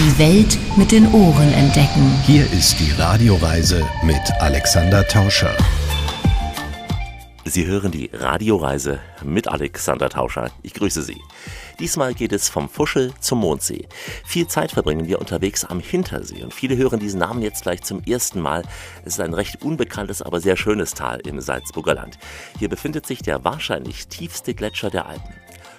Die Welt mit den Ohren entdecken. Hier ist die Radioreise mit Alexander Tauscher. Sie hören die Radioreise mit Alexander Tauscher. Ich grüße Sie. Diesmal geht es vom Fuschel zum Mondsee. Viel Zeit verbringen wir unterwegs am Hintersee und viele hören diesen Namen jetzt gleich zum ersten Mal. Es ist ein recht unbekanntes, aber sehr schönes Tal im Salzburger Land. Hier befindet sich der wahrscheinlich tiefste Gletscher der Alpen.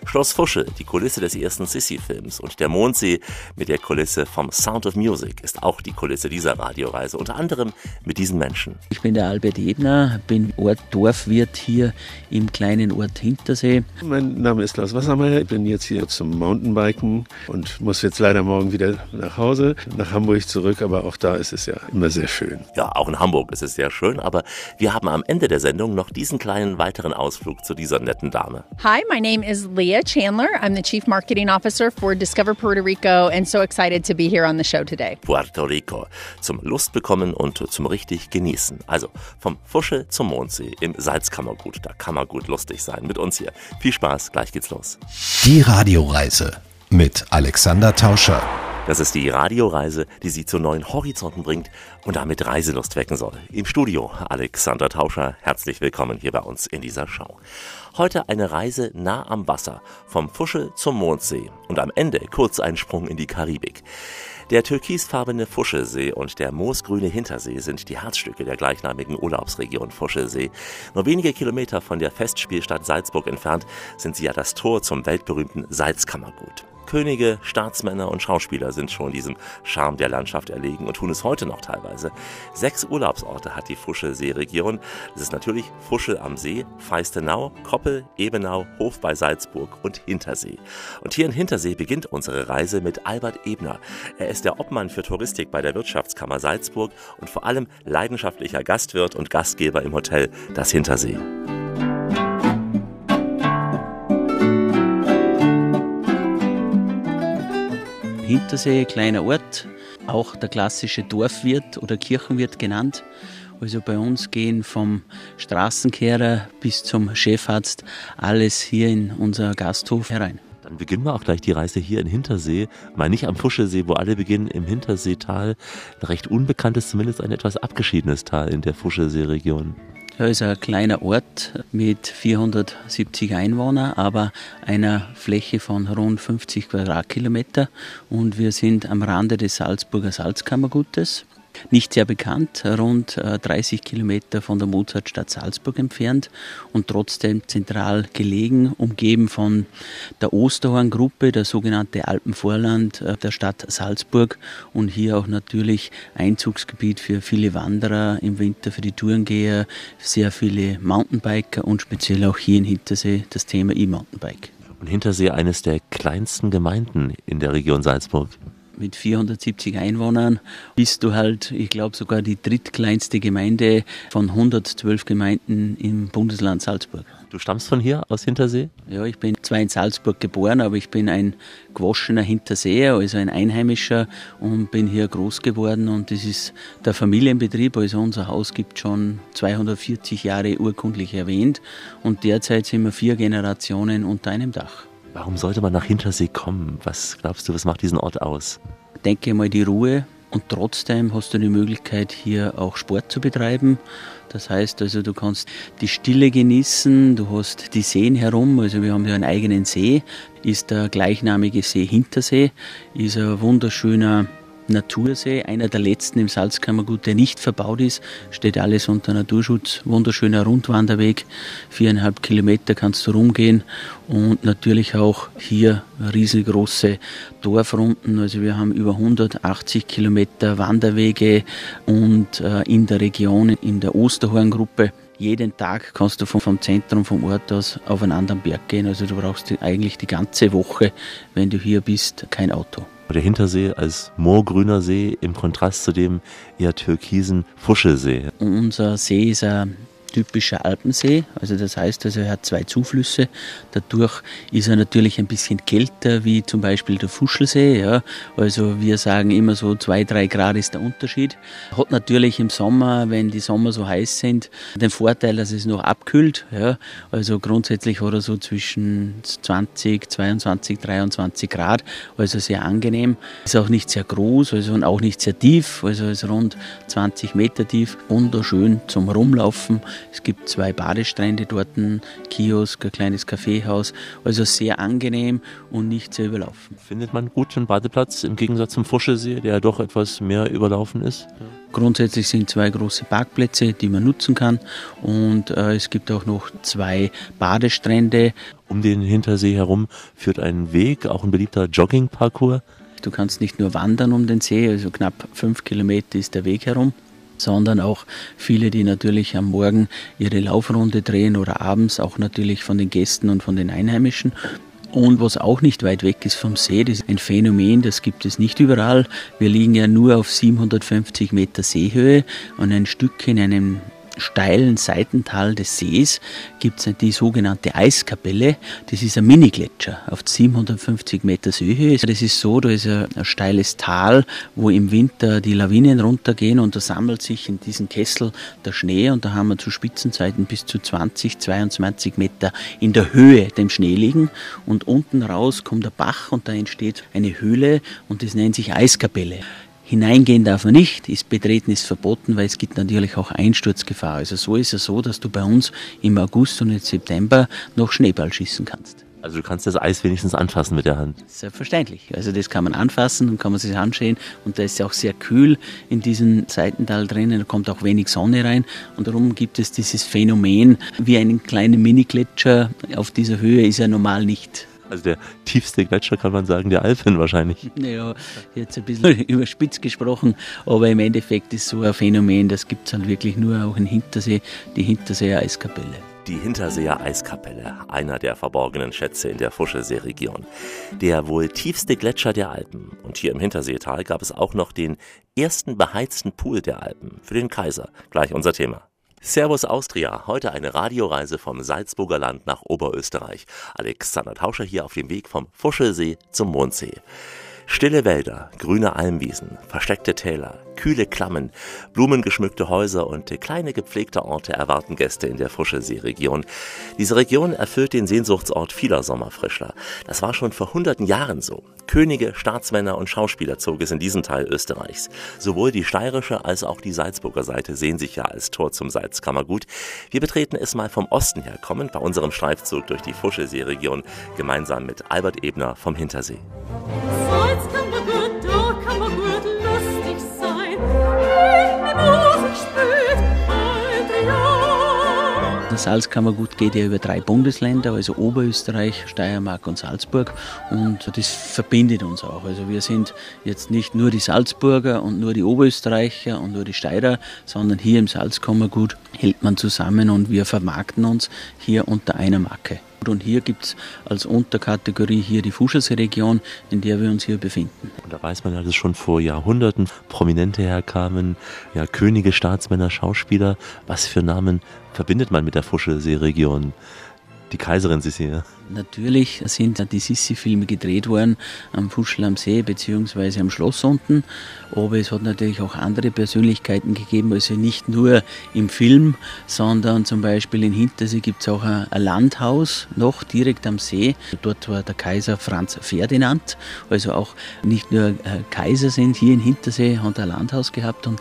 Schloss Fuschel, die Kulisse des ersten Sissi-Films und der Mondsee mit der Kulisse vom Sound of Music ist auch die Kulisse dieser Radioreise, unter anderem mit diesen Menschen. Ich bin der Albert Ebner, bin Ort Dorfwirt hier im kleinen Ort Hintersee. Mein Name ist Klaus Wassermeier, ich bin jetzt hier zum Mountainbiken und muss jetzt leider morgen wieder nach Hause, nach Hamburg zurück, aber auch da ist es ja immer sehr schön. Ja, auch in Hamburg ist es sehr schön, aber wir haben am Ende der Sendung noch diesen kleinen weiteren Ausflug zu dieser netten Dame. Hi, my name is Leah Chandler. I'm the Chief Marketing Officer for Discover Puerto Rico and so excited to be here on the show today. Puerto Rico. Zum Lust bekommen und zum richtig genießen. Also vom Fuschel zum Mondsee im Salzkammergut. Da kann man gut lustig sein mit uns hier. Viel Spaß, gleich geht's los. Die Radioreise mit Alexander Tauscher. Das ist die Radioreise, die Sie zu neuen Horizonten bringt und damit Reiselust wecken soll. Im Studio Alexander Tauscher, herzlich willkommen hier bei uns in dieser Show. Heute eine Reise nah am Wasser, vom Fuschel zum Mondsee und am Ende kurz ein Sprung in die Karibik. Der türkisfarbene Fuschelsee und der moosgrüne Hintersee sind die Herzstücke der gleichnamigen Urlaubsregion Fuschelsee. Nur wenige Kilometer von der Festspielstadt Salzburg entfernt sind sie ja das Tor zum weltberühmten Salzkammergut. Könige, Staatsmänner und Schauspieler sind schon diesem Charme der Landschaft erlegen und tun es heute noch teilweise. Sechs Urlaubsorte hat die Fuschelsee-Region. Das ist natürlich Fuschel am See, Feistenau, Koppel, Ebenau, Hof bei Salzburg und Hintersee. Und hier in Hintersee beginnt unsere Reise mit Albert Ebner. Er ist der Obmann für Touristik bei der Wirtschaftskammer Salzburg und vor allem leidenschaftlicher Gastwirt und Gastgeber im Hotel Das Hintersee. Hintersee, kleiner Ort, auch der klassische Dorfwirt oder Kirchenwirt genannt. Also bei uns gehen vom Straßenkehrer bis zum Chefarzt alles hier in unser Gasthof herein. Dann beginnen wir auch gleich die Reise hier in Hintersee. Mal nicht am Fuschelsee, wo alle beginnen, im Hinterseetal. Ein recht unbekanntes, zumindest ein etwas abgeschiedenes Tal in der Fuschelsee-Region. Ja, ist ein kleiner Ort mit 470 Einwohnern, aber einer Fläche von rund 50 Quadratkilometer. Und wir sind am Rande des Salzburger Salzkammergutes. Nicht sehr bekannt, rund 30 Kilometer von der Mozartstadt Salzburg entfernt und trotzdem zentral gelegen, umgeben von der Osterhorn-Gruppe, der sogenannte Alpenvorland der Stadt Salzburg und hier auch natürlich Einzugsgebiet für viele Wanderer im Winter, für die Tourengeher, sehr viele Mountainbiker und speziell auch hier in Hintersee das Thema E-Mountainbike. Und Hintersee eines der kleinsten Gemeinden in der Region Salzburg mit 470 Einwohnern bist du halt, ich glaube, sogar die drittkleinste Gemeinde von 112 Gemeinden im Bundesland Salzburg. Du stammst von hier aus Hintersee? Ja, ich bin zwar in Salzburg geboren, aber ich bin ein gewaschener Hinterseer, also ein Einheimischer und bin hier groß geworden und das ist der Familienbetrieb, also unser Haus gibt schon 240 Jahre urkundlich erwähnt und derzeit sind wir vier Generationen unter einem Dach. Warum sollte man nach Hintersee kommen? Was glaubst du, was macht diesen Ort aus? Denke mal die Ruhe und trotzdem hast du die Möglichkeit, hier auch Sport zu betreiben. Das heißt also, du kannst die Stille genießen, du hast die Seen herum, also wir haben ja einen eigenen See, ist der gleichnamige See Hintersee, ist ein wunderschöner Natursee, einer der letzten im Salzkammergut, der nicht verbaut ist, steht alles unter Naturschutz, wunderschöner Rundwanderweg, viereinhalb Kilometer kannst du rumgehen. Und natürlich auch hier riesengroße Dorfrunden, also wir haben über 180 Kilometer Wanderwege und äh, in der Region, in der Osterhorngruppe. Jeden Tag kannst du vom, vom, Zentrum, vom Ort aus auf einen anderen Berg gehen. Also du brauchst eigentlich die ganze Woche, wenn du hier bist, kein Auto. Der Hintersee als moorgrüner See im Kontrast zu dem eher türkisen Fuschelsee. Unser See ist ein typischer Alpensee. Also das heißt, also er hat zwei Zuflüsse. Dadurch ist er natürlich ein bisschen kälter wie zum Beispiel der Fuschelsee. Ja. Also wir sagen immer so zwei, drei Grad ist der Unterschied. Hat natürlich im Sommer, wenn die Sommer so heiß sind, den Vorteil, dass es noch abkühlt. Ja. Also grundsätzlich hat er so zwischen 20, 22, 23 Grad. Also sehr angenehm. Ist auch nicht sehr groß also und auch nicht sehr tief. Also ist rund 20 Meter tief. Wunderschön zum Rumlaufen. Es gibt zwei Badestrände dort, ein Kiosk, ein kleines Kaffeehaus. Also sehr angenehm und nicht sehr überlaufen. Findet man gut einen Badeplatz im Gegensatz zum Fuschelsee, der doch etwas mehr überlaufen ist? Grundsätzlich sind zwei große Parkplätze, die man nutzen kann. Und äh, es gibt auch noch zwei Badestrände. Um den Hintersee herum führt ein Weg, auch ein beliebter Joggingparcours. Du kannst nicht nur wandern um den See, also knapp fünf Kilometer ist der Weg herum sondern auch viele, die natürlich am Morgen ihre Laufrunde drehen oder abends auch natürlich von den Gästen und von den Einheimischen. Und was auch nicht weit weg ist vom See, das ist ein Phänomen, das gibt es nicht überall. Wir liegen ja nur auf 750 Meter Seehöhe und ein Stück in einem steilen Seitental des Sees gibt es die sogenannte Eiskapelle. Das ist ein Mini-Gletscher auf 750 Meter Höhe. Das ist so, da ist ein, ein steiles Tal, wo im Winter die Lawinen runtergehen und da sammelt sich in diesem Kessel der Schnee und da haben wir zu Spitzenzeiten bis zu 20, 22 Meter in der Höhe dem Schnee liegen und unten raus kommt der Bach und da entsteht eine Höhle und das nennt sich Eiskapelle. Hineingehen darf man nicht, ist Betreten ist verboten, weil es gibt natürlich auch Einsturzgefahr. Also so ist es so, dass du bei uns im August und im September noch Schneeball schießen kannst. Also du kannst das Eis wenigstens anfassen mit der Hand. Selbstverständlich. Also das kann man anfassen und kann man sich anschauen. Und da ist ja auch sehr kühl in diesem Seitental drinnen. Da kommt auch wenig Sonne rein. Und darum gibt es dieses Phänomen, wie einen kleinen Mini-Gletscher auf dieser Höhe ist er normal nicht. Also der tiefste Gletscher kann man sagen, der Alpen wahrscheinlich. Naja, jetzt ein bisschen überspitzt gesprochen, aber im Endeffekt ist so ein Phänomen, das gibt es halt wirklich nur auch in Hintersee, die Hinterseer Eiskapelle. Die Hinterseer Eiskapelle, einer der verborgenen Schätze in der Fuschelsee-Region. Der wohl tiefste Gletscher der Alpen. Und hier im Hinterseetal gab es auch noch den ersten beheizten Pool der Alpen für den Kaiser. Gleich unser Thema. Servus Austria, heute eine Radioreise vom Salzburger Land nach Oberösterreich. Alexander Tauscher hier auf dem Weg vom Fuschelsee zum Mondsee. Stille Wälder, grüne Almwiesen, versteckte Täler, kühle Klammen, blumengeschmückte Häuser und kleine gepflegte Orte erwarten Gäste in der Fuschelsee-Region. Diese Region erfüllt den Sehnsuchtsort vieler Sommerfrischler. Das war schon vor hunderten Jahren so. Könige, Staatsmänner und Schauspieler zog es in diesen Teil Österreichs. Sowohl die steirische als auch die Salzburger Seite sehen sich ja als Tor zum Salzkammergut. Wir betreten es mal vom Osten her kommend bei unserem Streifzug durch die Fuschelsee-Region gemeinsam mit Albert Ebner vom Hintersee. Salz Salzkammergut geht ja über drei Bundesländer, also Oberösterreich, Steiermark und Salzburg. Und das verbindet uns auch. Also wir sind jetzt nicht nur die Salzburger und nur die Oberösterreicher und nur die Steirer, sondern hier im Salzkammergut hält man zusammen und wir vermarkten uns hier unter einer Marke. Und hier gibt es als Unterkategorie hier die Fuschelsee-Region, in der wir uns hier befinden. Und da weiß man ja, dass schon vor Jahrhunderten Prominente herkamen, ja, Könige, Staatsmänner, Schauspieler. Was für Namen verbindet man mit der Fuschelsee-Region? Die Kaiserin Sissi, ja. Natürlich sind die Sissi-Filme gedreht worden am Fuschel am See bzw. am Schloss unten, aber es hat natürlich auch andere Persönlichkeiten gegeben, also nicht nur im Film, sondern zum Beispiel in Hintersee gibt es auch ein, ein Landhaus noch direkt am See. Dort war der Kaiser Franz Ferdinand, also auch nicht nur äh, Kaiser sind hier in Hintersee, hat ein Landhaus gehabt und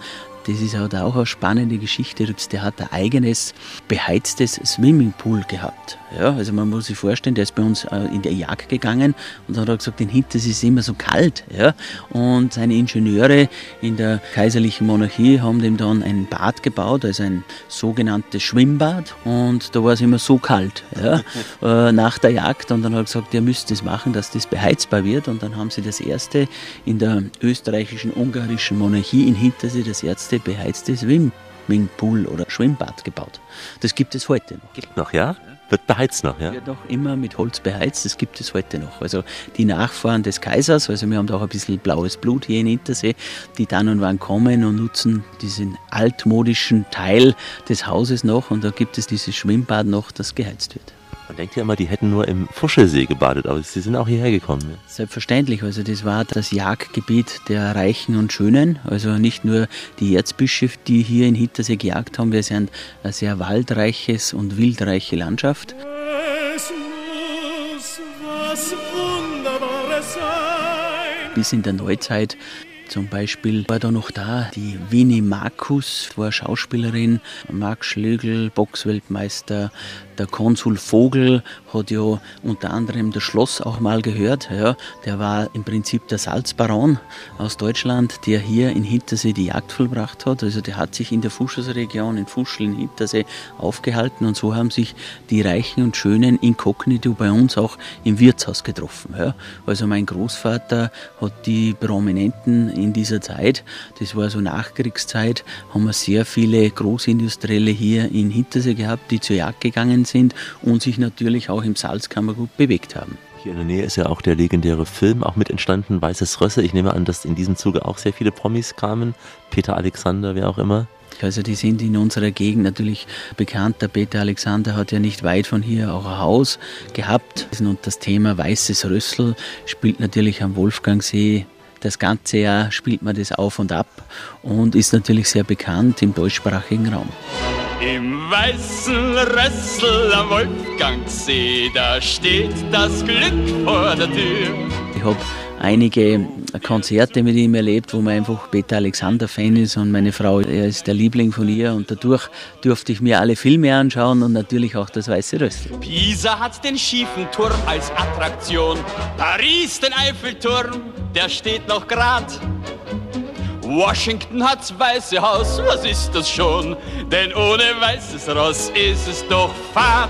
das ist halt auch eine spannende Geschichte. Der hat ein eigenes beheiztes Swimmingpool gehabt. Ja, also man muss sich vorstellen, der ist bei uns äh, in der Jagd gegangen und dann hat er gesagt, in Hinters ist es immer so kalt. Ja? Und seine Ingenieure in der kaiserlichen Monarchie haben dem dann ein Bad gebaut, also ein sogenanntes Schwimmbad. Und da war es immer so kalt ja? Äh, nach der Jagd. Und dann hat er gesagt, ihr müsst das machen, dass das beheizbar wird. Und dann haben sie das erste in der österreichischen, ungarischen Monarchie in Hintersee das erste beheizte Swimmingpool oder Schwimmbad gebaut. Das gibt es heute noch. Gibt noch, ja? Wird beheizt noch, ja? Wird noch immer mit Holz beheizt, das gibt es heute noch. Also die Nachfahren des Kaisers, also wir haben da auch ein bisschen blaues Blut hier in Hintersee, die dann und wann kommen und nutzen diesen altmodischen Teil des Hauses noch und da gibt es dieses Schwimmbad noch, das geheizt wird. Man denkt ja immer, die hätten nur im Fuschelsee gebadet, aber sie sind auch hierher gekommen. Ja? Selbstverständlich, also das war das Jagdgebiet der Reichen und Schönen, also nicht nur die Erzbischöfe, die hier in Hintersee gejagt haben, wir sind ein sehr waldreiches und wildreiche Landschaft. Es muss was Wunderbares sein. Bis in der Neuzeit zum Beispiel war da noch da die Winnie Markus, war Schauspielerin, Marc Schlögl, Boxweltmeister, der Konsul Vogel hat ja unter anderem das Schloss auch mal gehört. Ja, der war im Prinzip der Salzbaron aus Deutschland, der hier in Hintersee die Jagd vollbracht hat. Also der hat sich in der Fuschersregion, in Fuschel, in Hintersee aufgehalten und so haben sich die Reichen und Schönen inkognito bei uns auch im Wirtshaus getroffen. Ja. Also mein Großvater hat die Prominenten in dieser Zeit, das war so Nachkriegszeit, haben wir sehr viele Großindustrielle hier in Hintersee gehabt, die zur Jagd gegangen sind und sich natürlich auch im Salzkammergut bewegt haben. Hier in der Nähe ist ja auch der legendäre Film auch mit entstanden, Weißes Rösse. Ich nehme an, dass in diesem Zuge auch sehr viele Promis kamen. Peter Alexander, wer auch immer. Also die sind in unserer Gegend natürlich bekannt. Der Peter Alexander hat ja nicht weit von hier auch ein Haus gehabt. Und das Thema Weißes Rössel spielt natürlich am Wolfgangsee das ganze Jahr spielt man das auf und ab und ist natürlich sehr bekannt im deutschsprachigen Raum. Im weißen Rössel am Wolfgangsee, da steht das Glück vor der Tür. Ich habe einige Konzerte mit ihm erlebt, wo man einfach Peter Alexander Fan ist und meine Frau, er ist der Liebling von ihr und dadurch durfte ich mir alle Filme anschauen und natürlich auch das Weiße Rössel. Pisa hat den schiefen Turm als Attraktion, Paris den Eiffelturm, der steht noch grad. Washington hat's Weiße Haus, was ist das schon? Denn ohne weißes Ross ist es doch Fahrt.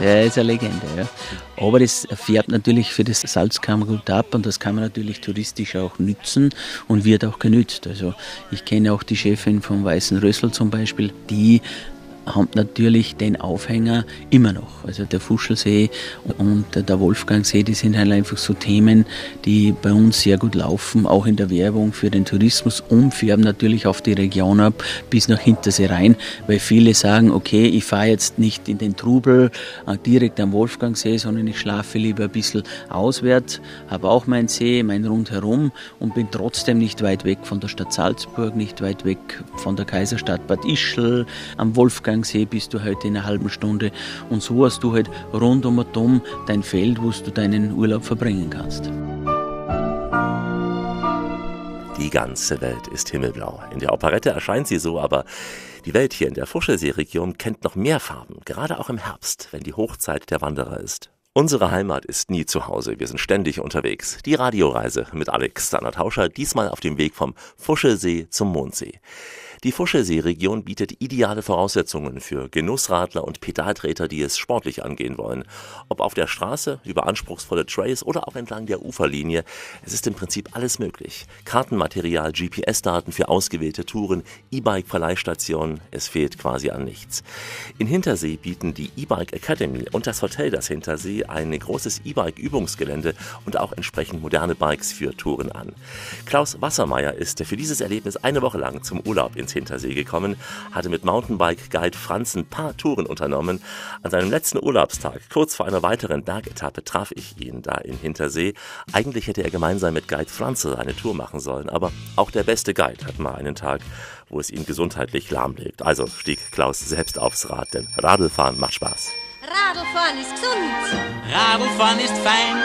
Der ist eine Legende, ja. Aber das färbt natürlich für das Salzkammergut ab und das kann man natürlich touristisch auch nützen und wird auch genützt. Also ich kenne auch die Chefin vom Weißen Rössel zum Beispiel, die haben natürlich den Aufhänger immer noch. Also der Fuschelsee und der Wolfgangsee, die sind halt einfach so Themen, die bei uns sehr gut laufen, auch in der Werbung für den Tourismus und färben natürlich auf die Region ab bis nach Hintersee rein, weil viele sagen, okay, ich fahre jetzt nicht in den Trubel äh, direkt am Wolfgangsee, sondern ich schlafe lieber ein bisschen auswärts, habe auch meinen See, mein Rundherum und bin trotzdem nicht weit weg von der Stadt Salzburg, nicht weit weg von der Kaiserstadt Bad Ischl, am Wolfgang See bist du heute in einer halben Stunde und so hast du halt rund um um dein Feld, wo du deinen Urlaub verbringen kannst. Die ganze Welt ist himmelblau. In der Operette erscheint sie so, aber die Welt hier in der Fuschelsee-Region kennt noch mehr Farben, gerade auch im Herbst, wenn die Hochzeit der Wanderer ist. Unsere Heimat ist nie zu Hause, wir sind ständig unterwegs. Die Radioreise mit Alexander Tauscher, diesmal auf dem Weg vom Fuschelsee zum Mondsee. Die Fuschelsee-Region bietet ideale Voraussetzungen für Genussradler und Pedaltreter, die es sportlich angehen wollen. Ob auf der Straße, über anspruchsvolle Trails oder auch entlang der Uferlinie, es ist im Prinzip alles möglich. Kartenmaterial, GPS-Daten für ausgewählte Touren, E-Bike-Verleihstationen, es fehlt quasi an nichts. In Hintersee bieten die E-Bike Academy und das Hotel Das Hintersee ein großes E-Bike-Übungsgelände und auch entsprechend moderne Bikes für Touren an. Klaus Wassermeier ist für dieses Erlebnis eine Woche lang zum Urlaub ins Hintersee gekommen, hatte mit Mountainbike-Guide Franz ein paar Touren unternommen. An seinem letzten Urlaubstag, kurz vor einer weiteren Bergetappe, traf ich ihn da in Hintersee. Eigentlich hätte er gemeinsam mit Guide Franze eine Tour machen sollen, aber auch der beste Guide hat mal einen Tag, wo es ihn gesundheitlich lahmlegt. Also stieg Klaus selbst aufs Rad, denn Radlfahren macht Spaß. Radlfahren ist gesund. Radlfahren ist fein,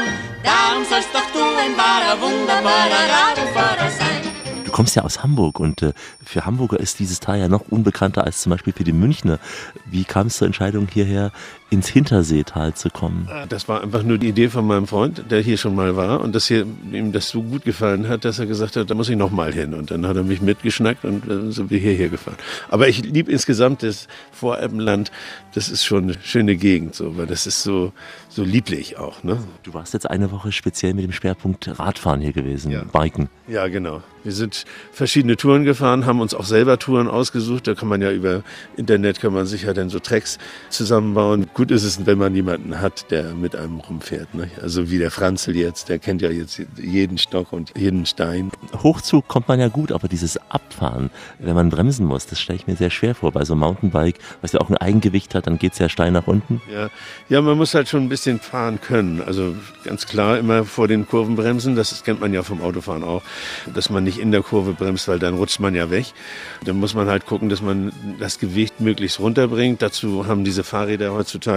darum sollst doch du ein wahrer, wunderbarer Radlfahrer sein. Du kommst ja aus Hamburg und äh, für Hamburger ist dieses Tal ja noch unbekannter als zum Beispiel für die Münchner. Wie kam es zur Entscheidung, hierher ins Hinterseetal zu kommen? Das war einfach nur die Idee von meinem Freund, der hier schon mal war und dass hier, ihm das so gut gefallen hat, dass er gesagt hat, da muss ich noch mal hin. Und dann hat er mich mitgeschnackt und dann sind wir hierher gefahren. Aber ich liebe insgesamt das Voralpenland. Das ist schon eine schöne Gegend, so, weil das ist so, so lieblich auch. Ne? Du warst jetzt eine Woche speziell mit dem Schwerpunkt Radfahren hier gewesen, Ja. Biken. Ja, genau. Wir sind verschiedene Touren gefahren, haben uns auch selber Touren ausgesucht. Da kann man ja über Internet kann man sich ja dann so Tracks zusammenbauen. Gut ist es, wenn man jemanden hat, der mit einem rumfährt. Ne? Also wie der Franzl jetzt, der kennt ja jetzt jeden Stock und jeden Stein. Hochzug kommt man ja gut, aber dieses Abfahren, wenn man bremsen muss, das stelle ich mir sehr schwer vor. Bei so einem Mountainbike, was ja auch ein Eigengewicht hat, dann geht's ja steil nach unten. Ja. ja, man muss halt schon ein bisschen fahren können. Also ganz klar immer vor den Kurven bremsen. Das kennt man ja vom Autofahren auch, dass man nicht in der Kurve bremst, weil dann rutscht man ja weg. Dann muss man halt gucken, dass man das Gewicht möglichst runterbringt. Dazu haben diese Fahrräder heutzutage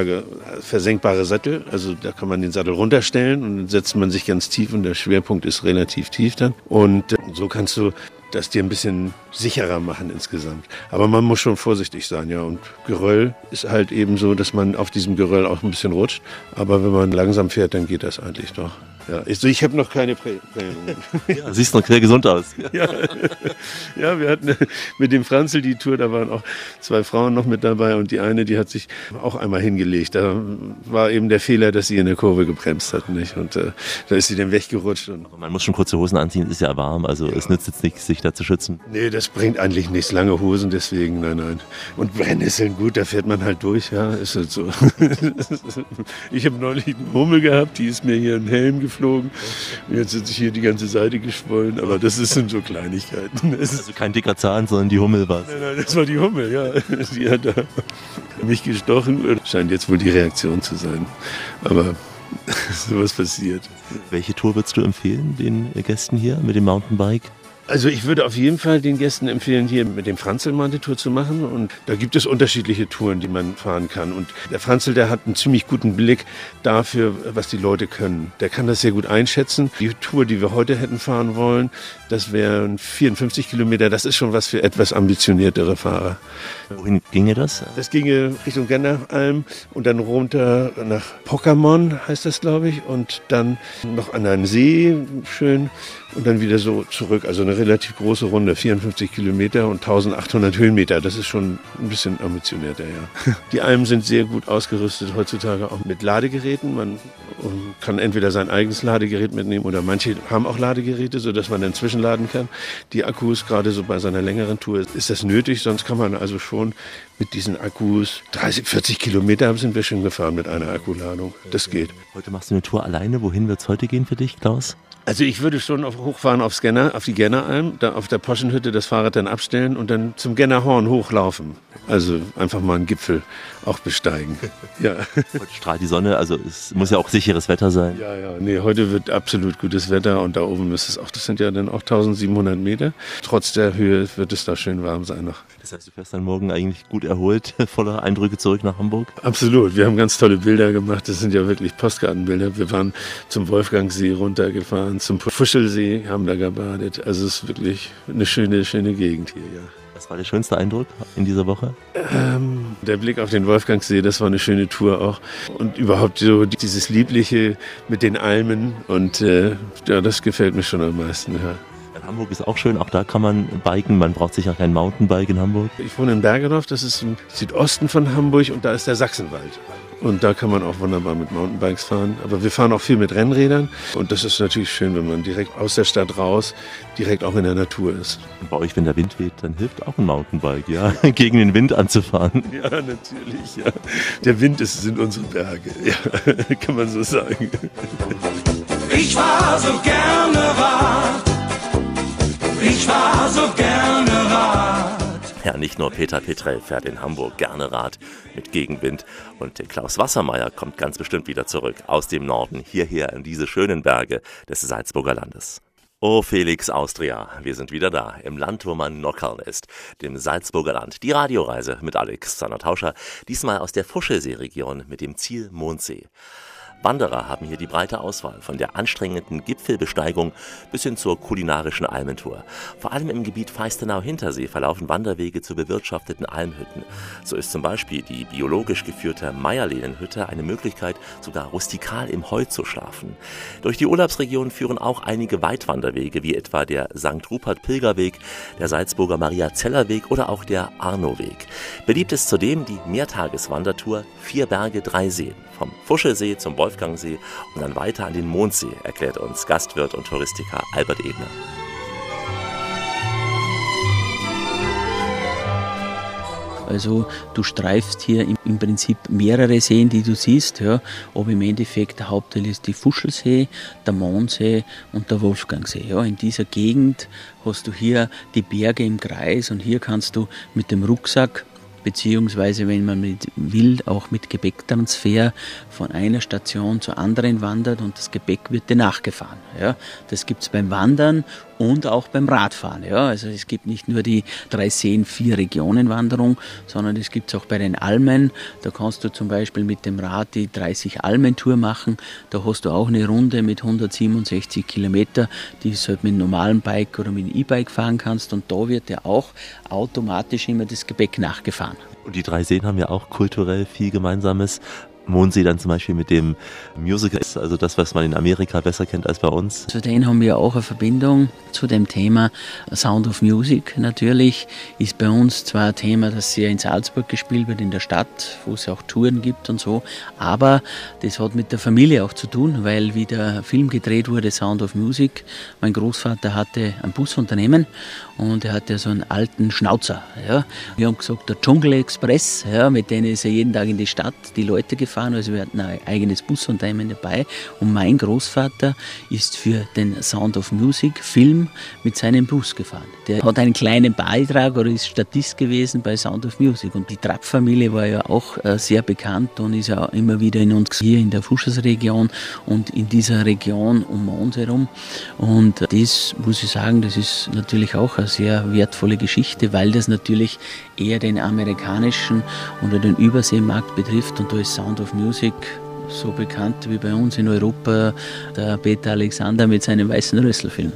versenkbare Sättel. Also da kann man den Sattel runterstellen und dann setzt man sich ganz tief und der Schwerpunkt ist relativ tief dann. Und äh, so kannst du das dir ein bisschen sicherer machen insgesamt. Aber man muss schon vorsichtig sein, ja. Und Geröll ist halt eben so, dass man auf diesem Geröll auch ein bisschen rutscht. Aber wenn man langsam fährt, dann geht das eigentlich doch. Ja, ich, ich habe noch keine Prä Prellungen. Ja, siehst noch sehr gesund aus. Ja. ja, wir hatten mit dem Franzl die Tour, da waren auch zwei Frauen noch mit dabei und die eine, die hat sich auch einmal hingelegt. Da war eben der Fehler, dass sie in der Kurve gebremst hat, nicht? Und äh, da ist sie dann weggerutscht. Man muss schon kurze Hosen anziehen, ist ja warm, also es nützt jetzt nichts, sich da zu schützen. nee, das bringt eigentlich nichts, lange Hosen deswegen, nein, nein. Und Brennnesseln, gut, da fährt man halt durch, ja, ist halt so. ich habe neulich eine Hummel gehabt, die ist mir hier einen Helm geflogen. Und jetzt ist hier die ganze Seite geschwollen, aber das sind so Kleinigkeiten. Es ist Also kein dicker Zahn, sondern die Hummel war Nein, nein, das war die Hummel, ja. Die hat da mich gestochen. Scheint jetzt wohl die Reaktion zu sein. Aber sowas passiert. Welche Tour würdest du empfehlen, den Gästen hier mit dem Mountainbike? Also ich würde auf jeden Fall den Gästen empfehlen, hier mit dem Franzl mal eine Tour zu machen. Und da gibt es unterschiedliche Touren, die man fahren kann. Und der Franzl, der hat einen ziemlich guten Blick dafür, was die Leute können. Der kann das sehr gut einschätzen. Die Tour, die wir heute hätten fahren wollen, das wären 54 Kilometer. Das ist schon was für etwas ambitioniertere Fahrer. Wohin ginge das? Das ginge Richtung Genderalm und dann runter nach Pokémon, heißt das, glaube ich, und dann noch an einen See, schön, und dann wieder so zurück. Also eine relativ große Runde, 54 Kilometer und 1800 Höhenmeter. Das ist schon ein bisschen ambitionierter, ja. Die Almen sind sehr gut ausgerüstet heutzutage auch mit Ladegeräten. Man ähm, kann entweder sein eigenes Ladegerät mitnehmen oder manche haben auch Ladegeräte, sodass man dann zwischenladen kann. Die Akkus, gerade so bei seiner längeren Tour, ist das nötig. Sonst kann man also schon mit diesen Akkus 30, 40 Kilometer sind wir schon gefahren mit einer Akkuladung. Das geht. Heute machst du eine Tour alleine. Wohin wird's heute gehen für dich, Klaus? Also ich würde schon auf, hochfahren auf Scanner, auf die Genneralm, da auf der Poschenhütte das Fahrrad dann abstellen und dann zum Gennerhorn hochlaufen. Also einfach mal einen Gipfel auch besteigen. Ja. Heute strahlt die Sonne, also es muss ja auch sicheres Wetter sein. Ja, ja, nee, heute wird absolut gutes Wetter und da oben ist es auch, das sind ja dann auch 1700 Meter. Trotz der Höhe wird es da schön warm sein noch. Das heißt, du fährst dann morgen eigentlich gut erholt, voller Eindrücke zurück nach Hamburg. Absolut, wir haben ganz tolle Bilder gemacht. Das sind ja wirklich Postkartenbilder. Wir waren zum Wolfgangsee runtergefahren, zum Fuschelsee, haben da gebadet. Also es ist wirklich eine schöne, schöne Gegend hier, ja. Was war der schönste Eindruck in dieser Woche? Ähm, der Blick auf den Wolfgangsee, das war eine schöne Tour auch. Und überhaupt so dieses Liebliche mit den Almen. Und äh, ja, das gefällt mir schon am meisten. Ja. Hamburg ist auch schön, auch da kann man biken. Man braucht sicher kein Mountainbike in Hamburg. Ich wohne in Bergedorf, das ist im Südosten von Hamburg und da ist der Sachsenwald. Und da kann man auch wunderbar mit Mountainbikes fahren. Aber wir fahren auch viel mit Rennrädern. Und das ist natürlich schön, wenn man direkt aus der Stadt raus, direkt auch in der Natur ist. Und bei euch, wenn der Wind weht, dann hilft auch ein Mountainbike, ja, gegen den Wind anzufahren. Ja, natürlich, ja. Der Wind ist, sind unsere Berge, ja, kann man so sagen. Ich war so gerne Rad. Ich war so gerne Rad. Ja, nicht nur Peter Petrell fährt in Hamburg gerne Rad mit Gegenwind und Klaus Wassermeier kommt ganz bestimmt wieder zurück aus dem Norden hierher in diese schönen Berge des Salzburger Landes. Oh Felix Austria, wir sind wieder da, im Land, wo man Nockern ist, dem Salzburger Land. Die Radioreise mit Alexander Tauscher, diesmal aus der Fuschelsee-Region mit dem Ziel Mondsee. Wanderer haben hier die breite Auswahl, von der anstrengenden Gipfelbesteigung bis hin zur kulinarischen Almentour. Vor allem im Gebiet Feistenau-Hintersee verlaufen Wanderwege zu bewirtschafteten Almhütten. So ist zum Beispiel die biologisch geführte Meierlehnenhütte eine Möglichkeit, sogar rustikal im Heu zu schlafen. Durch die Urlaubsregion führen auch einige Weitwanderwege, wie etwa der St. Rupert Pilgerweg, der Salzburger Maria Zeller Weg oder auch der Arno-Weg. Beliebt ist zudem die Mehrtageswandertour Vier Berge, drei Seen vom Fuschelsee zum Wolfgangsee und dann weiter an den Mondsee, erklärt uns Gastwirt und Touristiker Albert Ebner. Also du streifst hier im Prinzip mehrere Seen, die du siehst, ja. aber im Endeffekt der Hauptteil ist die Fuschelsee, der Mondsee und der Wolfgangsee. Ja. In dieser Gegend hast du hier die Berge im Kreis und hier kannst du mit dem Rucksack beziehungsweise wenn man mit will, auch mit Gepäcktransfer von einer Station zur anderen wandert und das Gepäck wird dir nachgefahren. Ja. Das gibt's beim Wandern und auch beim Radfahren. Ja. Also es gibt nicht nur die drei Seen, vier Regionen Wanderung, sondern es gibt auch bei den Almen. Da kannst du zum Beispiel mit dem Rad die 30 Almentour machen. Da hast du auch eine Runde mit 167 Kilometer, die du halt mit einem normalen Bike oder mit einem E-Bike fahren kannst. Und da wird ja auch automatisch immer das Gepäck nachgefahren. Und die drei Seen haben ja auch kulturell viel Gemeinsames. Mondsee dann zum Beispiel mit dem Musical ist, also das, was man in Amerika besser kennt als bei uns. Zu denen haben wir auch eine Verbindung zu dem Thema Sound of Music. Natürlich ist bei uns zwar ein Thema, das sehr in Salzburg gespielt wird, in der Stadt, wo es auch Touren gibt und so, aber das hat mit der Familie auch zu tun, weil wie der Film gedreht wurde, Sound of Music, mein Großvater hatte ein Busunternehmen und er hatte so einen alten Schnauzer. Ja. Wir haben gesagt, der Dschungel Express, ja, mit denen ist er jeden Tag in die Stadt, die Leute gefahren, also wir hatten ein eigenes Busunternehmen dabei und mein Großvater ist für den Sound of Music Film mit seinem Bus gefahren. Der hat einen kleinen Beitrag oder ist Statist gewesen bei Sound of Music und die Trapp-Familie war ja auch äh, sehr bekannt und ist ja immer wieder in uns hier in der Fuschersregion und in dieser Region um uns herum und das muss ich sagen, das ist natürlich auch eine sehr wertvolle Geschichte, weil das natürlich eher den amerikanischen oder den Überseemarkt betrifft und da ist Sound of Music so bekannt wie bei uns in Europa der Peter Alexander mit seinem weißen Rösselfilm.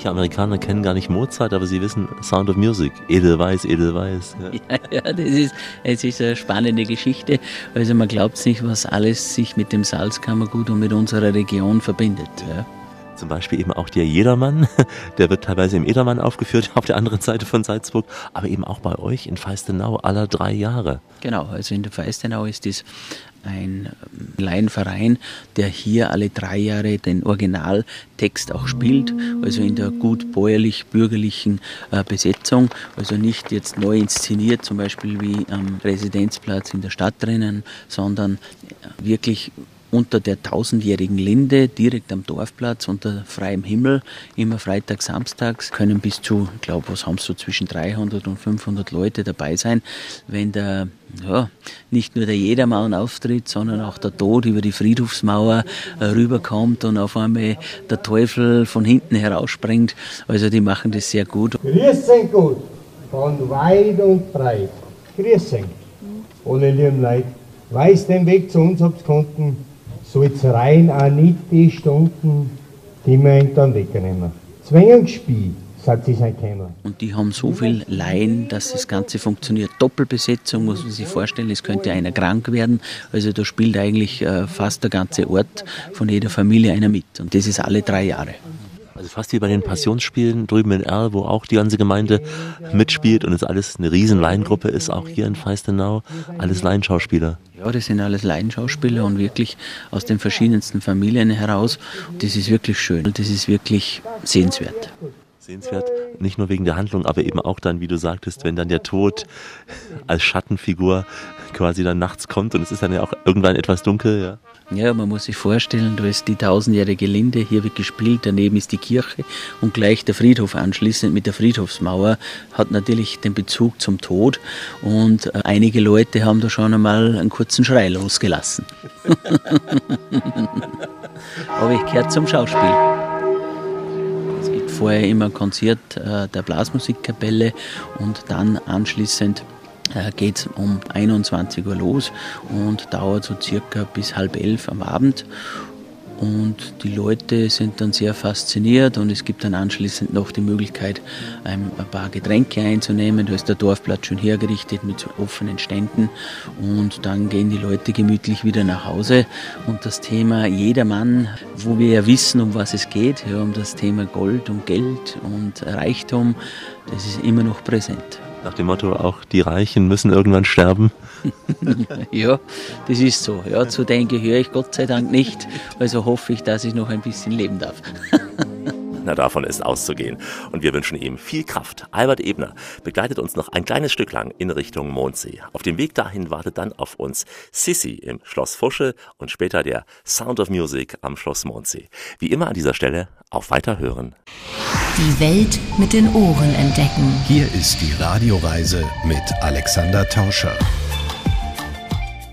Manche Amerikaner kennen gar nicht Mozart, aber sie wissen Sound of Music. Edelweiß, Edelweiß. Ja. Ja, ja das, ist, es ist eine spannende Geschichte. Also man glaubt nicht, was alles sich mit dem Salzkammergut und mit unserer Region verbindet. Ja. Zum Beispiel eben auch der Jedermann, der wird teilweise im Edermann aufgeführt, auf der anderen Seite von Salzburg, aber eben auch bei euch in Feistenau aller drei Jahre. Genau, also in der Feistenau ist es ein Laienverein, der hier alle drei Jahre den Originaltext auch spielt, also in der gut bäuerlich-bürgerlichen äh, Besetzung, also nicht jetzt neu inszeniert, zum Beispiel wie am Residenzplatz in der Stadt drinnen, sondern wirklich unter der tausendjährigen Linde, direkt am Dorfplatz, unter freiem Himmel, immer freitags, samstags, können bis zu, ich glaube, was haben so zwischen 300 und 500 Leute dabei sein, wenn der, ja, nicht nur der Jedermann auftritt, sondern auch der Tod über die Friedhofsmauer äh, rüberkommt und auf einmal der Teufel von hinten herausspringt. Also die machen das sehr gut. Grüß euch gut, von weit und breit. Grüß euch, alle lieben Leute. Weiß den Weg zu uns hab's konnten, soll's rein auch nicht die Stunden, die wir ihn dann wegnehmen. Zwängenspiel, sagt sie sein Kämmer. Und die haben so viel Laien, dass das Ganze funktioniert. Doppelbesetzung muss man sich vorstellen, es könnte einer krank werden. Also da spielt eigentlich äh, fast der ganze Ort von jeder Familie einer mit. Und das ist alle drei Jahre. Also fast wie bei den Passionsspielen drüben in Erl, wo auch die ganze Gemeinde mitspielt und es alles eine riesen Laiengruppe ist, auch hier in Feistenau, alles Laienschauspieler. Ja, das sind alles Laienschauspieler und wirklich aus den verschiedensten Familien heraus. Das ist wirklich schön und das ist wirklich sehenswert. Sehenswert, nicht nur wegen der Handlung, aber eben auch dann, wie du sagtest, wenn dann der Tod als Schattenfigur quasi dann nachts kommt und es ist dann ja auch irgendwann etwas dunkel, ja. Ja, man muss sich vorstellen, da ist die tausendjährige Linde, hier wird gespielt, daneben ist die Kirche und gleich der Friedhof anschließend mit der Friedhofsmauer hat natürlich den Bezug zum Tod und äh, einige Leute haben da schon einmal einen kurzen Schrei losgelassen. Aber ich gehört zum Schauspiel. Es gibt vorher immer ein Konzert äh, der Blasmusikkapelle und dann anschließend geht es um 21 Uhr los und dauert so circa bis halb elf am Abend. Und die Leute sind dann sehr fasziniert und es gibt dann anschließend noch die Möglichkeit, ein paar Getränke einzunehmen. Da ist der Dorfplatz schon hergerichtet mit offenen Ständen und dann gehen die Leute gemütlich wieder nach Hause. Und das Thema Jedermann, wo wir ja wissen, um was es geht, ja, um das Thema Gold und Geld und Reichtum, das ist immer noch präsent. Nach dem Motto, auch die Reichen müssen irgendwann sterben. ja, das ist so. Ja, zu denen gehöre ich Gott sei Dank nicht. Also hoffe ich, dass ich noch ein bisschen leben darf. Na, davon ist auszugehen. Und wir wünschen ihm viel Kraft. Albert Ebner begleitet uns noch ein kleines Stück lang in Richtung Mondsee. Auf dem Weg dahin wartet dann auf uns Sissi im Schloss Fusche und später der Sound of Music am Schloss Mondsee. Wie immer an dieser Stelle auf Weiterhören. Die Welt mit den Ohren entdecken. Hier ist die Radioreise mit Alexander Tauscher.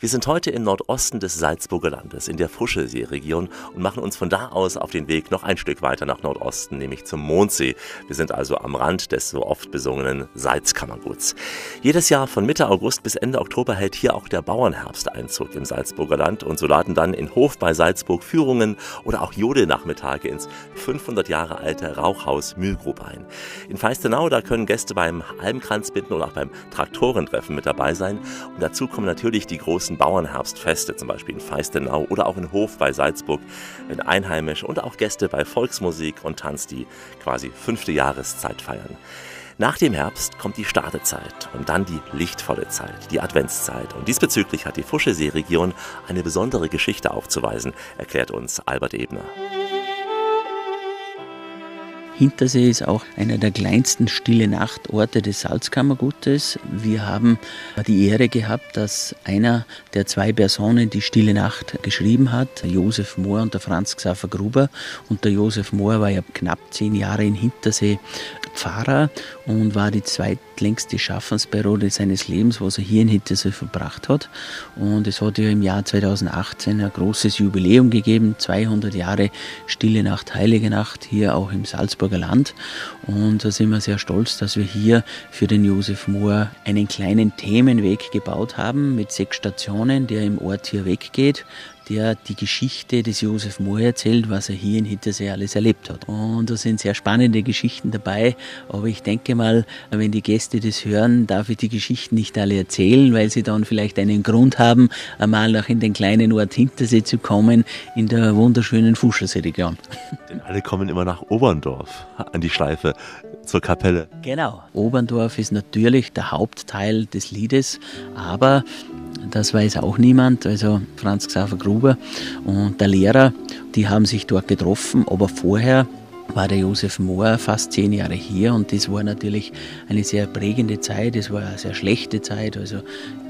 Wir sind heute im Nordosten des Salzburger Landes, in der Fuschelsee-Region und machen uns von da aus auf den Weg noch ein Stück weiter nach Nordosten, nämlich zum Mondsee. Wir sind also am Rand des so oft besungenen Salzkammerguts. Jedes Jahr von Mitte August bis Ende Oktober hält hier auch der Bauernherbst Einzug im Salzburger Land und so laden dann in Hof bei Salzburg Führungen oder auch Jodelnachmittage ins 500 Jahre alte Rauchhaus Mühlgrub ein. In Feistenau, da können Gäste beim Almkranzbinden oder auch beim Traktorentreffen mit dabei sein und dazu kommen natürlich die großen großen Bauernherbstfeste, zum Beispiel in Feistenau oder auch in Hof bei Salzburg, wenn Einheimische und auch Gäste bei Volksmusik und Tanz die quasi fünfte Jahreszeit feiern. Nach dem Herbst kommt die Startezeit und dann die lichtvolle Zeit, die Adventszeit. Und diesbezüglich hat die Fuschesee-Region eine besondere Geschichte aufzuweisen, erklärt uns Albert Ebner. Hintersee ist auch einer der kleinsten Stille Nachtorte des Salzkammergutes. Wir haben die Ehre gehabt, dass einer der zwei Personen die Stille Nacht geschrieben hat, Josef Mohr und der Franz Xaver Gruber. Und der Josef Mohr war ja knapp zehn Jahre in Hintersee Pfarrer und war die zweitlängste Schaffensperiode seines Lebens, was er hier in Hintersee verbracht hat. Und es hat ja im Jahr 2018 ein großes Jubiläum gegeben, 200 Jahre Stille Nacht, Heilige Nacht, hier auch im Salzburger Land. Und da sind wir sehr stolz, dass wir hier für den Josef Mohr einen kleinen Themenweg gebaut haben mit sechs Stationen, der im Ort hier weggeht der die Geschichte des Josef Mohr erzählt, was er hier in Hintersee alles erlebt hat. Und da sind sehr spannende Geschichten dabei, aber ich denke mal, wenn die Gäste das hören, darf ich die Geschichten nicht alle erzählen, weil sie dann vielleicht einen Grund haben, einmal noch in den kleinen Ort Hintersee zu kommen, in der wunderschönen Fuschelsee-Region. Denn alle kommen immer nach Oberndorf an die Schleife zur Kapelle. Genau. Oberndorf ist natürlich der Hauptteil des Liedes, aber das weiß auch niemand. Also Franz Xaver Gruber und der Lehrer, die haben sich dort getroffen, aber vorher war der Josef Mohr fast zehn Jahre hier und das war natürlich eine sehr prägende Zeit. Es war eine sehr schlechte Zeit, also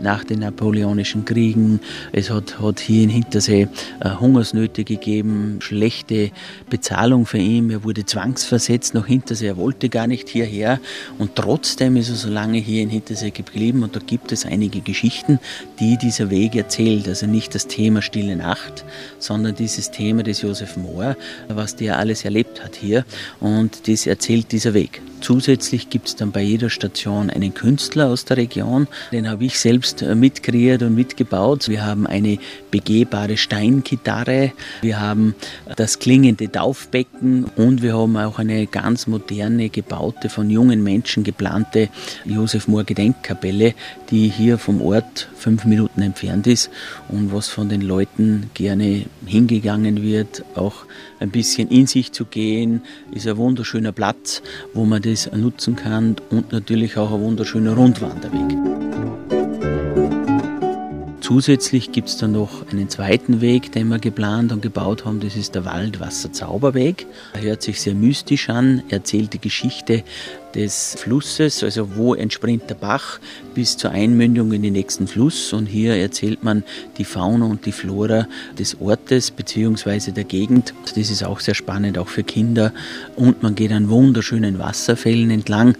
nach den napoleonischen Kriegen. Es hat, hat hier in Hintersee äh, Hungersnöte gegeben, schlechte Bezahlung für ihn. Er wurde zwangsversetzt nach Hintersee. Er wollte gar nicht hierher und trotzdem ist er so lange hier in Hintersee geblieben und da gibt es einige Geschichten, die dieser Weg erzählt. Also nicht das Thema Stille Nacht, sondern dieses Thema des Josef Mohr, was der alles erlebt hat hier hier und das erzählt dieser Weg. Zusätzlich gibt es dann bei jeder Station einen Künstler aus der Region. Den habe ich selbst äh, mitkreiert und mitgebaut. Wir haben eine begehbare Steingitarre, wir haben das klingende Taufbecken und wir haben auch eine ganz moderne, gebaute, von jungen Menschen geplante Josef Mohr Gedenkkapelle, die hier vom Ort fünf Minuten entfernt ist und was von den Leuten gerne hingegangen wird, auch ein bisschen in sich zu gehen, ist ein wunderschöner Platz, wo man das nutzen kann und natürlich auch ein wunderschöner Rundwanderweg. Zusätzlich gibt es dann noch einen zweiten Weg, den wir geplant und gebaut haben. Das ist der Waldwasser-Zauberweg. Er hört sich sehr mystisch an, erzählt die Geschichte des Flusses, also wo entspringt der Bach bis zur Einmündung in den nächsten Fluss. Und hier erzählt man die Fauna und die Flora des Ortes bzw. der Gegend. Das ist auch sehr spannend, auch für Kinder. Und man geht an wunderschönen Wasserfällen entlang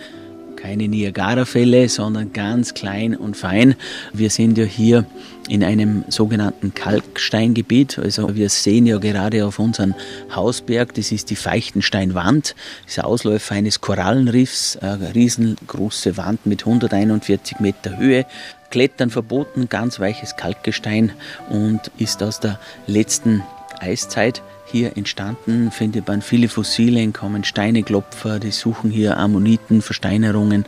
keine Niagara-Fälle, sondern ganz klein und fein. Wir sind ja hier in einem sogenannten Kalksteingebiet. Also wir sehen ja gerade auf unserem Hausberg, das ist die Feichtensteinwand, das ist Ausläufer eines Korallenriffs, eine riesengroße Wand mit 141 Meter Höhe. Klettern verboten, ganz weiches Kalkgestein und ist aus der letzten Eiszeit hier entstanden, findet man viele Fossilien, kommen Steineklopfer, die suchen hier Ammoniten, Versteinerungen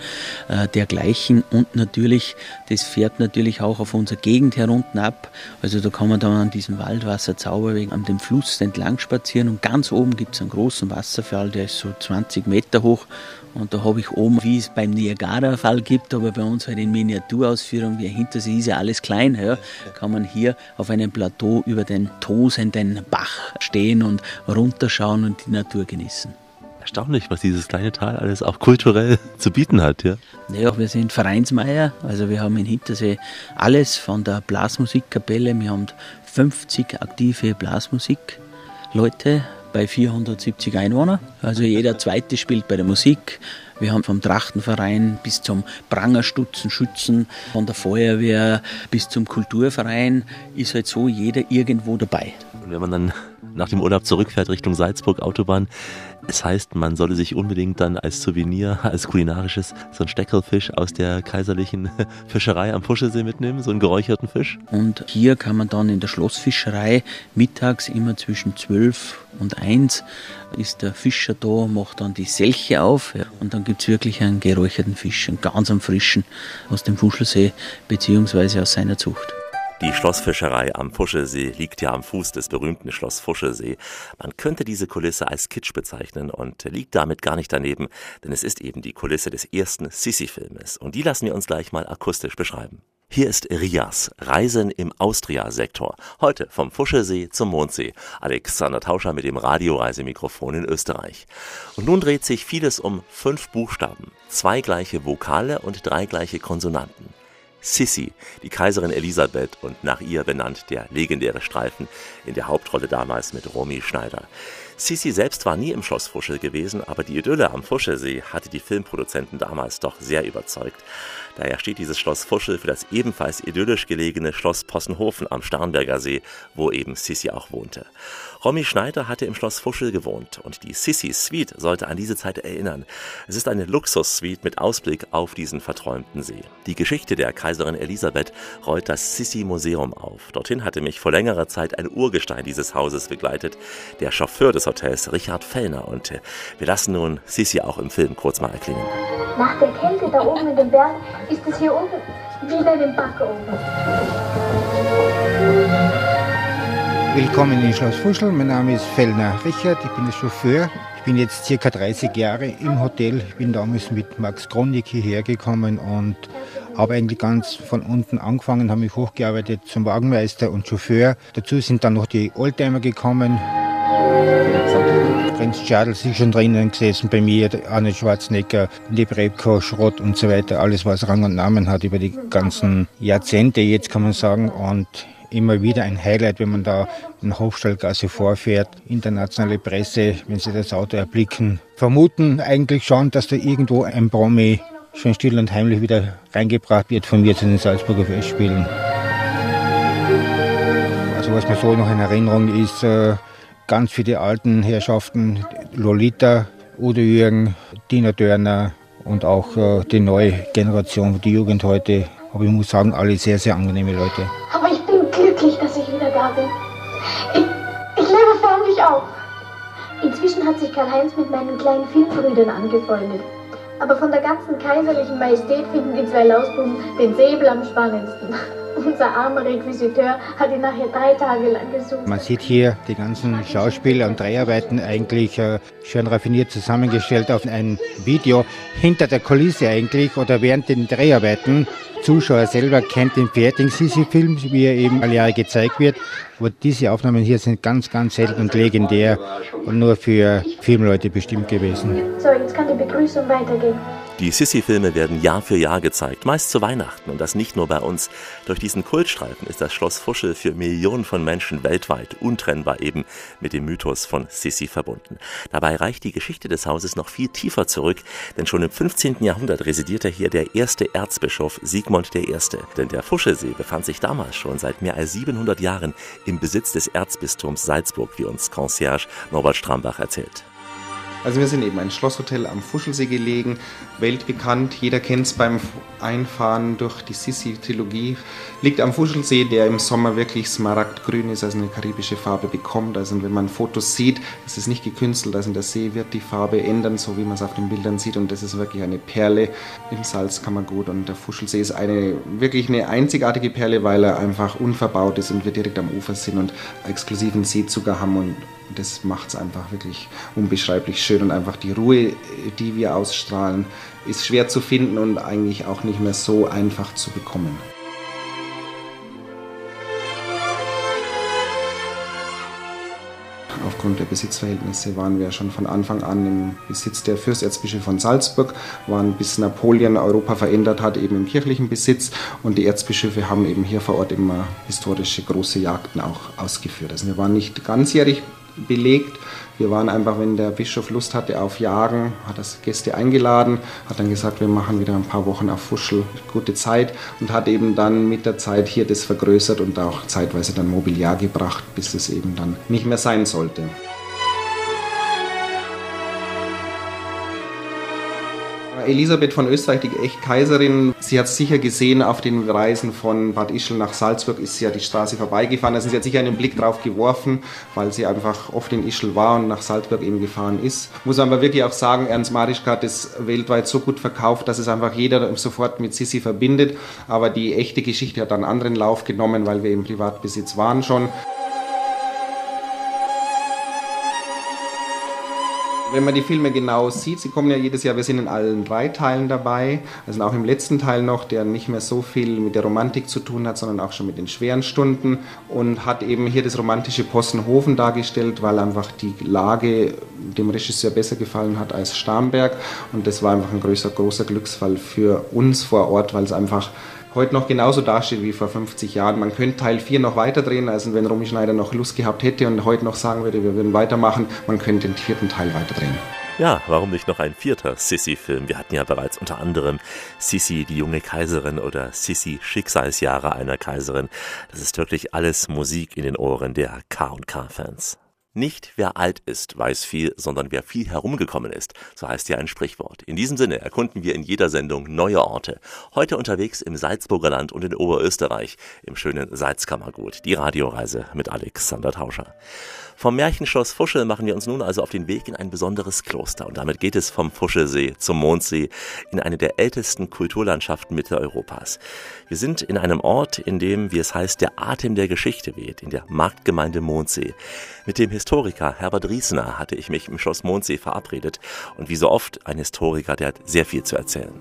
äh, dergleichen. Und natürlich, das fährt natürlich auch auf unserer Gegend herunten ab. Also da kann man dann an diesem Waldwasserzauberweg an dem Fluss entlang spazieren. Und ganz oben gibt es einen großen Wasserfall, der ist so 20 Meter hoch und da habe ich oben, wie es beim Niagara-Fall gibt, aber bei uns halt in Miniaturausführung, wie hinter sich ist ja alles klein, ja, kann man hier auf einem Plateau über den tosenden Bach stehen und runterschauen und die Natur genießen. Erstaunlich, was dieses kleine Tal alles auch kulturell zu bieten hat, ja. Ja, wir sind Vereinsmeier, also wir haben in Hintersee alles von der Blasmusikkapelle, wir haben 50 aktive Blasmusikleute bei 470 Einwohnern. Also jeder zweite spielt bei der Musik. Wir haben vom Trachtenverein bis zum Prangerstutzen, Schützen, von der Feuerwehr bis zum Kulturverein ist halt so jeder irgendwo dabei. Und wenn man dann nach dem Urlaub zurückfährt Richtung Salzburg Autobahn, es heißt, man solle sich unbedingt dann als Souvenir, als kulinarisches, so einen Steckelfisch aus der kaiserlichen Fischerei am Puschelsee mitnehmen, so einen geräucherten Fisch. Und hier kann man dann in der Schlossfischerei mittags immer zwischen 12 und 1 ist der Fischer da, macht dann die Selche auf ja, und dann gibt es wirklich einen geräucherten Fisch, einen ganz am frischen aus dem Fuschelsee beziehungsweise aus seiner Zucht. Die Schlossfischerei am Fuschelsee liegt ja am Fuß des berühmten Schloss Fuschelsee. Man könnte diese Kulisse als Kitsch bezeichnen und liegt damit gar nicht daneben, denn es ist eben die Kulisse des ersten Sissi-Filmes. Und die lassen wir uns gleich mal akustisch beschreiben. Hier ist Rias, Reisen im Austria-Sektor. Heute vom Fuschelsee zum Mondsee. Alexander Tauscher mit dem Radioreisemikrofon in Österreich. Und nun dreht sich vieles um fünf Buchstaben, zwei gleiche Vokale und drei gleiche Konsonanten. Sissi, die Kaiserin Elisabeth und nach ihr benannt der legendäre Streifen in der Hauptrolle damals mit Romy Schneider. Sissi selbst war nie im Schloss Fuschel gewesen, aber die Idylle am Fuschelsee hatte die Filmproduzenten damals doch sehr überzeugt. Daher steht dieses Schloss Fuschel für das ebenfalls idyllisch gelegene Schloss Possenhofen am Starnberger See, wo eben Sissi auch wohnte. Romy Schneider hatte im Schloss Fuschel gewohnt und die Sissi Suite sollte an diese Zeit erinnern. Es ist eine Luxussuite mit Ausblick auf diesen verträumten See. Die Geschichte der Kaiserin Elisabeth rollt das Sissi Museum auf. Dorthin hatte mich vor längerer Zeit ein Urgestein dieses Hauses begleitet, der Chauffeur des Hotels Richard Fellner und äh, wir lassen nun Sissi auch im Film kurz mal erklingen. Nach der Kälte da oben in den Bergen ist es hier unten wieder in den Backofen. Willkommen in Schloss Fuschel. Mein Name ist Fellner Richard. Ich bin der Chauffeur. Ich bin jetzt circa 30 Jahre im Hotel. Ich bin damals mit Max Kronig hierher gekommen und habe eigentlich ganz von unten angefangen, habe mich hochgearbeitet zum Wagenmeister und Chauffeur. Dazu sind dann noch die Oldtimer gekommen. Prinz Charles ist schon drinnen gesessen bei mir, Arnold Schwarzenegger, Lebrebko, Schrott und so weiter. Alles, was Rang und Namen hat über die ganzen Jahrzehnte, jetzt kann man sagen. Und immer wieder ein Highlight, wenn man da in Hofstallgasse vorfährt. Internationale Presse, wenn sie das Auto erblicken, vermuten eigentlich schon, dass da irgendwo ein Promi schon still und heimlich wieder reingebracht wird von mir zu den Salzburger Festspielen. Also was mir so noch in Erinnerung ist, äh, ganz die alten Herrschaften, Lolita, Udo Jürgen, Tina Dörner und auch äh, die neue Generation, die Jugend heute. Aber ich muss sagen, alle sehr, sehr angenehme Leute. Aber ich bin glücklich, dass ich wieder da bin. Ich, ich lebe förmlich auf. Inzwischen hat sich Karl-Heinz mit meinen kleinen Filmbrüdern angefreundet. Aber von der ganzen kaiserlichen Majestät finden die zwei Lausbuben den Säbel am spannendsten. Unser armer Requisiteur hat ihn nachher drei Tage lang gesucht. Man sieht hier die ganzen Schauspieler und Dreharbeiten eigentlich äh, schön raffiniert zusammengestellt auf ein Video hinter der Kulisse eigentlich oder während den Dreharbeiten. Zuschauer selber kennt den fertigen Sisi-Film, wie er eben alle Jahre gezeigt wird. Aber diese Aufnahmen hier sind ganz, ganz selten und legendär und nur für Filmleute bestimmt gewesen. So, jetzt kann die Begrüßung weitergehen. Die Sissi-Filme werden Jahr für Jahr gezeigt, meist zu Weihnachten und das nicht nur bei uns. Durch diesen Kultstreifen ist das Schloss Fuschel für Millionen von Menschen weltweit untrennbar eben mit dem Mythos von Sissi verbunden. Dabei reicht die Geschichte des Hauses noch viel tiefer zurück, denn schon im 15. Jahrhundert residierte hier der erste Erzbischof Sigmund I. Denn der Fuschelsee befand sich damals schon seit mehr als 700 Jahren im Besitz des Erzbistums Salzburg, wie uns Concierge Norbert Strambach erzählt. Also wir sind eben ein Schlosshotel am Fuschelsee gelegen, weltbekannt, jeder kennt es beim Einfahren durch die Sissi-Trilogie. Liegt am Fuschelsee, der im Sommer wirklich smaragdgrün ist, also eine karibische Farbe bekommt. Also wenn man Fotos sieht, es ist nicht gekünstelt, also der See wird die Farbe ändern, so wie man es auf den Bildern sieht. Und das ist wirklich eine Perle. Im Salzkammergut und der Fuschelsee ist eine wirklich eine einzigartige Perle, weil er einfach unverbaut ist und wir direkt am Ufer sind und exklusiven Seezucker haben. Und das macht es einfach wirklich unbeschreiblich schön. Und einfach die Ruhe, die wir ausstrahlen, ist schwer zu finden und eigentlich auch nicht mehr so einfach zu bekommen. Aufgrund der Besitzverhältnisse waren wir schon von Anfang an im Besitz der Fürsterzbischöfe von Salzburg, waren bis Napoleon Europa verändert hat, eben im kirchlichen Besitz und die Erzbischöfe haben eben hier vor Ort immer historische große Jagden auch ausgeführt. Also wir waren nicht ganzjährig belegt. Wir waren einfach, wenn der Bischof Lust hatte auf Jagen, hat das Gäste eingeladen, hat dann gesagt, wir machen wieder ein paar Wochen auf Fuschel gute Zeit und hat eben dann mit der Zeit hier das vergrößert und auch zeitweise dann Mobiliar gebracht, bis es eben dann nicht mehr sein sollte. Elisabeth von Österreich, die echt Kaiserin, sie hat sicher gesehen, auf den Reisen von Bad Ischl nach Salzburg ist sie ja die Straße vorbeigefahren. Also sie hat sicher einen Blick drauf geworfen, weil sie einfach oft in Ischl war und nach Salzburg eben gefahren ist. Muss aber wirklich auch sagen, Ernst Marischka hat es weltweit so gut verkauft, dass es einfach jeder sofort mit Sissi verbindet. Aber die echte Geschichte hat einen anderen Lauf genommen, weil wir im Privatbesitz waren schon. Wenn man die Filme genau sieht, sie kommen ja jedes Jahr, wir sind in allen drei Teilen dabei, also auch im letzten Teil noch, der nicht mehr so viel mit der Romantik zu tun hat, sondern auch schon mit den schweren Stunden und hat eben hier das romantische Possenhofen dargestellt, weil einfach die Lage dem Regisseur besser gefallen hat als Starnberg. Und das war einfach ein größer, großer Glücksfall für uns vor Ort, weil es einfach heute noch genauso dasteht wie vor 50 Jahren. Man könnte Teil 4 noch weiterdrehen, also wenn Romy Schneider noch Lust gehabt hätte und heute noch sagen würde, wir würden weitermachen, man könnte den vierten Teil weiterdrehen. Ja, warum nicht noch ein vierter Sissy-Film? Wir hatten ja bereits unter anderem Sissy, die junge Kaiserin oder Sissy, Schicksalsjahre einer Kaiserin. Das ist wirklich alles Musik in den Ohren der K&K-Fans. Nicht wer alt ist, weiß viel, sondern wer viel herumgekommen ist. So heißt ja ein Sprichwort. In diesem Sinne erkunden wir in jeder Sendung neue Orte. Heute unterwegs im Salzburger Land und in Oberösterreich, im schönen Salzkammergut. Die Radioreise mit Alexander Tauscher. Vom Märchenschloss Fuschel machen wir uns nun also auf den Weg in ein besonderes Kloster. Und damit geht es vom Fuschelsee zum Mondsee in eine der ältesten Kulturlandschaften Mitteleuropas. Wir sind in einem Ort, in dem, wie es heißt, der Atem der Geschichte weht, in der Marktgemeinde Mondsee. Mit dem Historiker Herbert Riesner hatte ich mich im Schloss Mondsee verabredet. Und wie so oft ein Historiker, der hat sehr viel zu erzählen.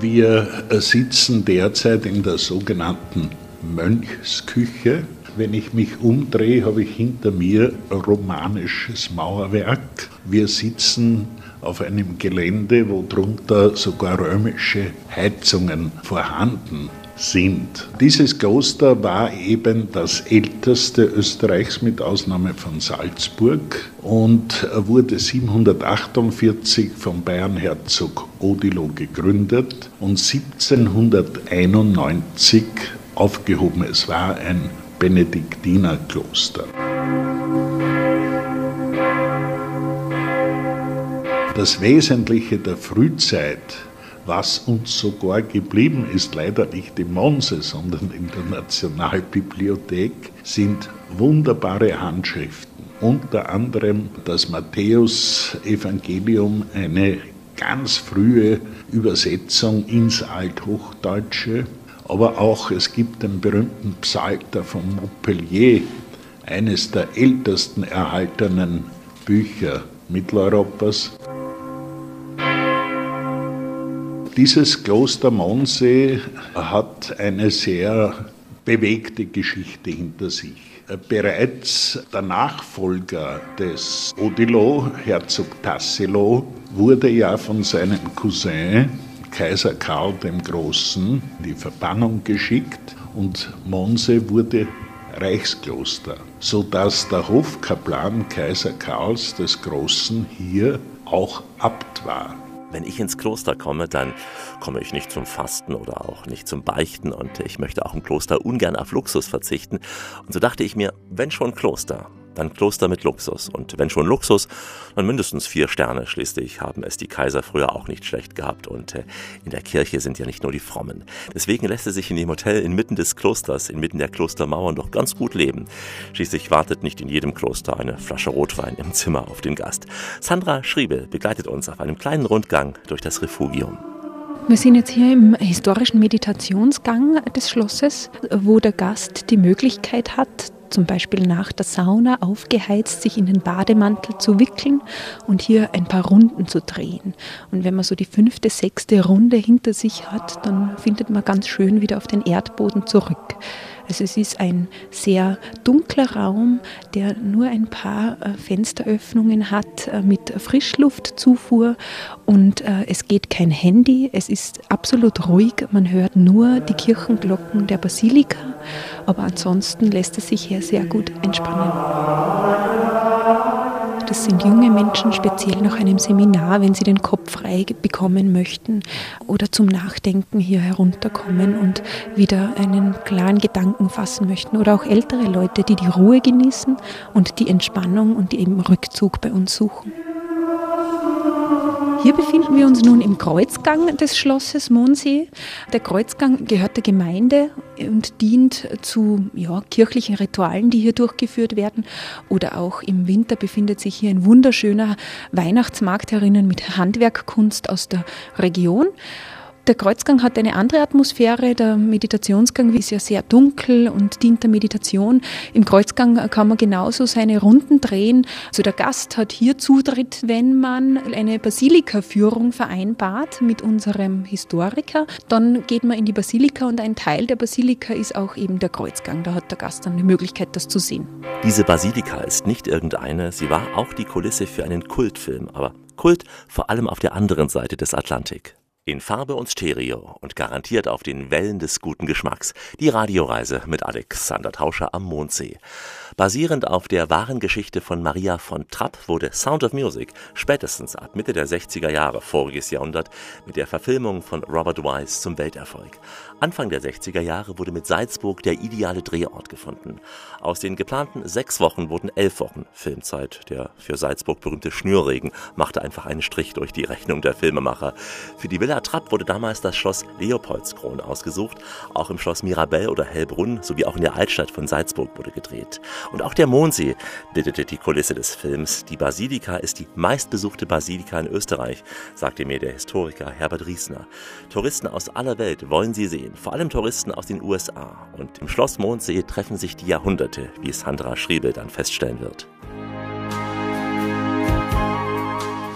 Wir sitzen derzeit in der sogenannten Mönchsküche. Wenn ich mich umdrehe, habe ich hinter mir romanisches Mauerwerk. Wir sitzen auf einem Gelände, wo drunter sogar römische Heizungen vorhanden sind. Dieses Kloster war eben das älteste Österreichs mit Ausnahme von Salzburg und wurde 748 vom Bayernherzog Odilo gegründet und 1791 aufgehoben. Es war ein Benediktinerkloster. Das Wesentliche der Frühzeit, was uns sogar geblieben ist, leider nicht im Monse, sondern in der Nationalbibliothek, sind wunderbare Handschriften. Unter anderem das Matthäus-Evangelium, eine ganz frühe Übersetzung ins Althochdeutsche, aber auch es gibt den berühmten Psalter von Montpellier, eines der ältesten erhaltenen Bücher Mitteleuropas. Dieses Kloster Mondsee hat eine sehr bewegte Geschichte hinter sich. Bereits der Nachfolger des Odilo, Herzog Tassilo, wurde ja von seinem Cousin Kaiser Karl dem Großen in die Verbannung geschickt und Monse wurde Reichskloster, sodass der Hofkaplan Kaiser Karls des Großen hier auch Abt war. Wenn ich ins Kloster komme, dann komme ich nicht zum Fasten oder auch nicht zum Beichten und ich möchte auch im Kloster ungern auf Luxus verzichten. Und so dachte ich mir, wenn schon Kloster, dann Kloster mit Luxus. Und wenn schon Luxus, dann mindestens vier Sterne. Schließlich haben es die Kaiser früher auch nicht schlecht gehabt. Und äh, in der Kirche sind ja nicht nur die Frommen. Deswegen lässt es sich in dem Hotel inmitten des Klosters, inmitten der Klostermauern doch ganz gut leben. Schließlich wartet nicht in jedem Kloster eine Flasche Rotwein im Zimmer auf den Gast. Sandra Schriebel begleitet uns auf einem kleinen Rundgang durch das Refugium. Wir sind jetzt hier im historischen Meditationsgang des Schlosses, wo der Gast die Möglichkeit hat, zum Beispiel nach der Sauna aufgeheizt, sich in den Bademantel zu wickeln und hier ein paar Runden zu drehen. Und wenn man so die fünfte, sechste Runde hinter sich hat, dann findet man ganz schön wieder auf den Erdboden zurück. Also es ist ein sehr dunkler Raum, der nur ein paar äh, Fensteröffnungen hat äh, mit Frischluftzufuhr. Und äh, es geht kein Handy, es ist absolut ruhig, man hört nur die Kirchenglocken der Basilika, aber ansonsten lässt es sich hier sehr gut entspannen. Das sind junge Menschen speziell nach einem Seminar, wenn sie den Kopf frei bekommen möchten oder zum Nachdenken hier herunterkommen und wieder einen klaren Gedanken fassen möchten. Oder auch ältere Leute, die die Ruhe genießen und die Entspannung und eben Rückzug bei uns suchen. Hier befinden wir uns nun im Kreuzgang des Schlosses Mondsee. Der Kreuzgang gehört der Gemeinde und dient zu ja, kirchlichen Ritualen, die hier durchgeführt werden. Oder auch im Winter befindet sich hier ein wunderschöner Weihnachtsmarkt herinnen mit Handwerkkunst aus der Region. Der Kreuzgang hat eine andere Atmosphäre. Der Meditationsgang ist ja sehr dunkel und dient der Meditation. Im Kreuzgang kann man genauso seine Runden drehen. Also der Gast hat hier Zutritt, wenn man eine Basilika-Führung vereinbart mit unserem Historiker. Dann geht man in die Basilika und ein Teil der Basilika ist auch eben der Kreuzgang. Da hat der Gast dann die Möglichkeit, das zu sehen. Diese Basilika ist nicht irgendeine, sie war auch die Kulisse für einen Kultfilm, aber Kult vor allem auf der anderen Seite des Atlantik. In Farbe und Stereo und garantiert auf den Wellen des guten Geschmacks. Die Radioreise mit Alexander Tauscher am Mondsee. Basierend auf der wahren Geschichte von Maria von Trapp wurde Sound of Music spätestens ab Mitte der 60er Jahre voriges Jahrhundert mit der Verfilmung von Robert Wise zum Welterfolg. Anfang der 60er Jahre wurde mit Salzburg der ideale Drehort gefunden. Aus den geplanten sechs Wochen wurden elf Wochen Filmzeit. Der für Salzburg berühmte Schnürregen machte einfach einen Strich durch die Rechnung der Filmemacher. Für die Villa Trapp wurde damals das Schloss Leopoldskron ausgesucht. Auch im Schloss Mirabell oder Hellbrunn sowie auch in der Altstadt von Salzburg wurde gedreht. Und auch der Mondsee bildete die Kulisse des Films. Die Basilika ist die meistbesuchte Basilika in Österreich, sagte mir der Historiker Herbert Riesner. Touristen aus aller Welt wollen sie sehen, vor allem Touristen aus den USA. Und im Schloss Mondsee treffen sich die Jahrhunderte, wie Sandra Schriebel dann feststellen wird.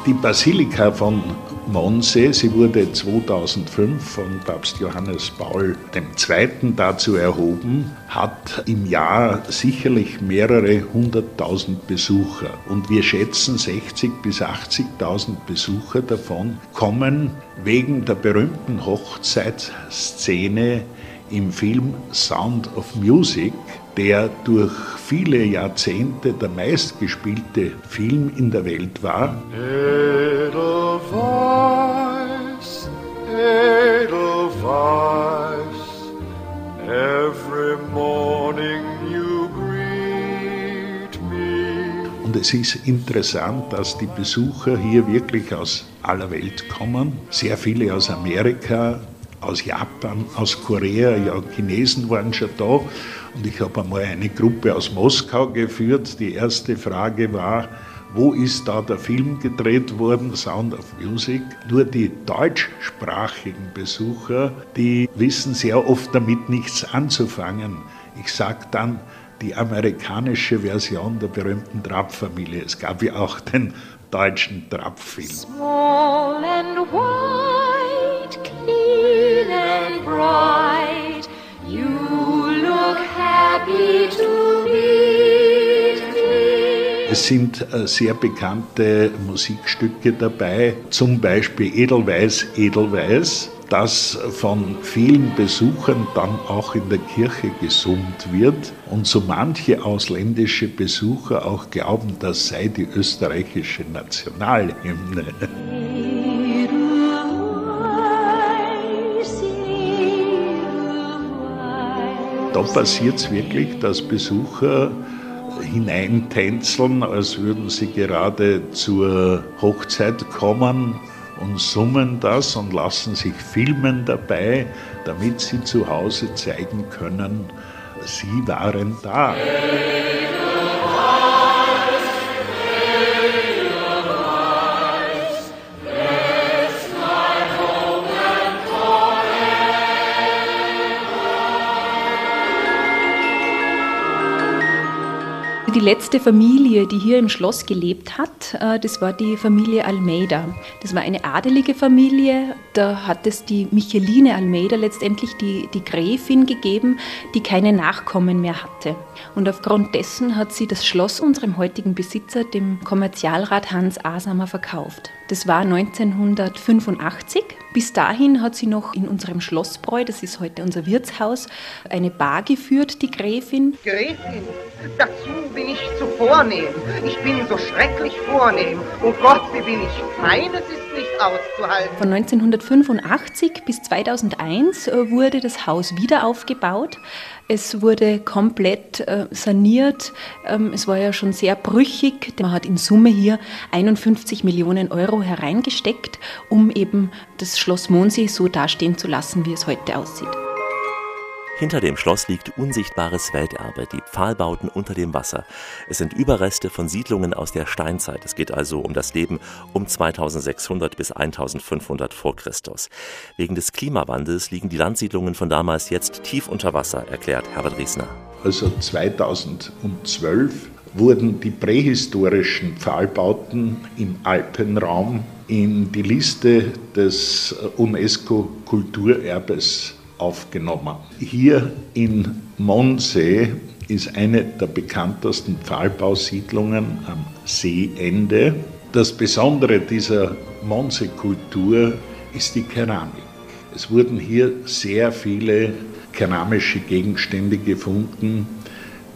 Die Basilika von Monse, sie wurde 2005 von Papst Johannes Paul II. dazu erhoben, hat im Jahr sicherlich mehrere hunderttausend Besucher. Und wir schätzen 60.000 bis 80.000 Besucher davon kommen wegen der berühmten Hochzeitsszene im Film Sound of Music, der durch viele Jahrzehnte der meistgespielte Film in der Welt war. Edelweiss, Edelweiss, every morning you greet me. Und es ist interessant, dass die Besucher hier wirklich aus aller Welt kommen. Sehr viele aus Amerika, aus Japan, aus Korea, ja, Chinesen waren schon da. Und ich habe einmal eine Gruppe aus Moskau geführt. Die erste Frage war, wo ist da der Film gedreht worden, Sound of Music? Nur die deutschsprachigen Besucher, die wissen sehr oft damit nichts anzufangen. Ich sage dann, die amerikanische Version der berühmten Trapp-Familie. Es gab ja auch den deutschen Trapp-Film. Bright, you look happy to me. Es sind äh, sehr bekannte Musikstücke dabei, zum Beispiel Edelweiß, Edelweiß, das von vielen Besuchern dann auch in der Kirche gesummt wird und so manche ausländische Besucher auch glauben, das sei die österreichische Nationalhymne. Da passiert es wirklich, dass Besucher hineintänzeln, als würden sie gerade zur Hochzeit kommen und summen das und lassen sich filmen dabei, damit sie zu Hause zeigen können, sie waren da. Die letzte Familie, die hier im Schloss gelebt hat, äh, das war die Familie Almeida. Das war eine adelige Familie. Da hat es die Micheline Almeida letztendlich die, die Gräfin gegeben, die keine Nachkommen mehr hatte. Und aufgrund dessen hat sie das Schloss unserem heutigen Besitzer, dem Kommerzialrat Hans Asamer, verkauft. Das war 1985. Bis dahin hat sie noch in unserem Schlossbräu, das ist heute unser Wirtshaus, eine Bar geführt, die Gräfin. Gräfin, dazu bin ich zu vornehm. Ich bin so schrecklich vornehm. Oh Gott, wie bin ich fein, es ist nicht auszuhalten. Von 1985 bis 2001 äh, wurde das Haus wieder aufgebaut. Es wurde komplett äh, saniert. Ähm, es war ja schon sehr brüchig. Man hat in Summe hier 51 Millionen Euro hereingesteckt, um eben das Schloss Mondsee so dastehen zu lassen, wie es heute aussieht. Hinter dem Schloss liegt unsichtbares Welterbe, die Pfahlbauten unter dem Wasser. Es sind Überreste von Siedlungen aus der Steinzeit. Es geht also um das Leben um 2600 bis 1500 vor Christus. Wegen des Klimawandels liegen die Landsiedlungen von damals jetzt tief unter Wasser, erklärt Herbert Riesner. Also 2012 wurden die prähistorischen Pfahlbauten im Alpenraum in die Liste des UNESCO-Kulturerbes aufgenommen. Hier in Mondsee ist eine der bekanntesten Pfahlbausiedlungen am Seeende. Das Besondere dieser Mondsee-Kultur ist die Keramik. Es wurden hier sehr viele keramische Gegenstände gefunden,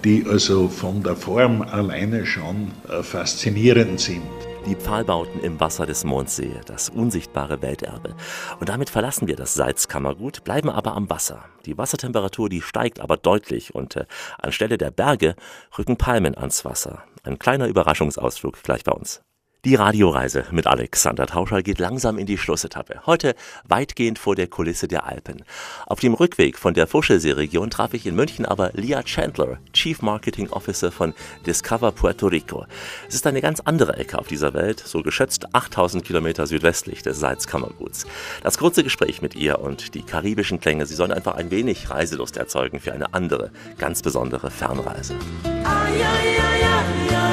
die also von der Form alleine schon äh, faszinierend sind. Die Pfahlbauten im Wasser des Mondsee, das unsichtbare Welterbe. Und damit verlassen wir das Salzkammergut, bleiben aber am Wasser. Die Wassertemperatur, die steigt aber deutlich und äh, anstelle der Berge rücken Palmen ans Wasser. Ein kleiner Überraschungsausflug gleich bei uns. Die Radioreise mit Alexander Tauscher geht langsam in die Schlussetappe. Heute weitgehend vor der Kulisse der Alpen. Auf dem Rückweg von der Vosgelsee-Region traf ich in München aber Leah Chandler, Chief Marketing Officer von Discover Puerto Rico. Es ist eine ganz andere Ecke auf dieser Welt, so geschätzt 8000 Kilometer südwestlich des Salzkammerguts. Das kurze Gespräch mit ihr und die karibischen Klänge, sie sollen einfach ein wenig Reiselust erzeugen für eine andere, ganz besondere Fernreise. Ay, ay, ay,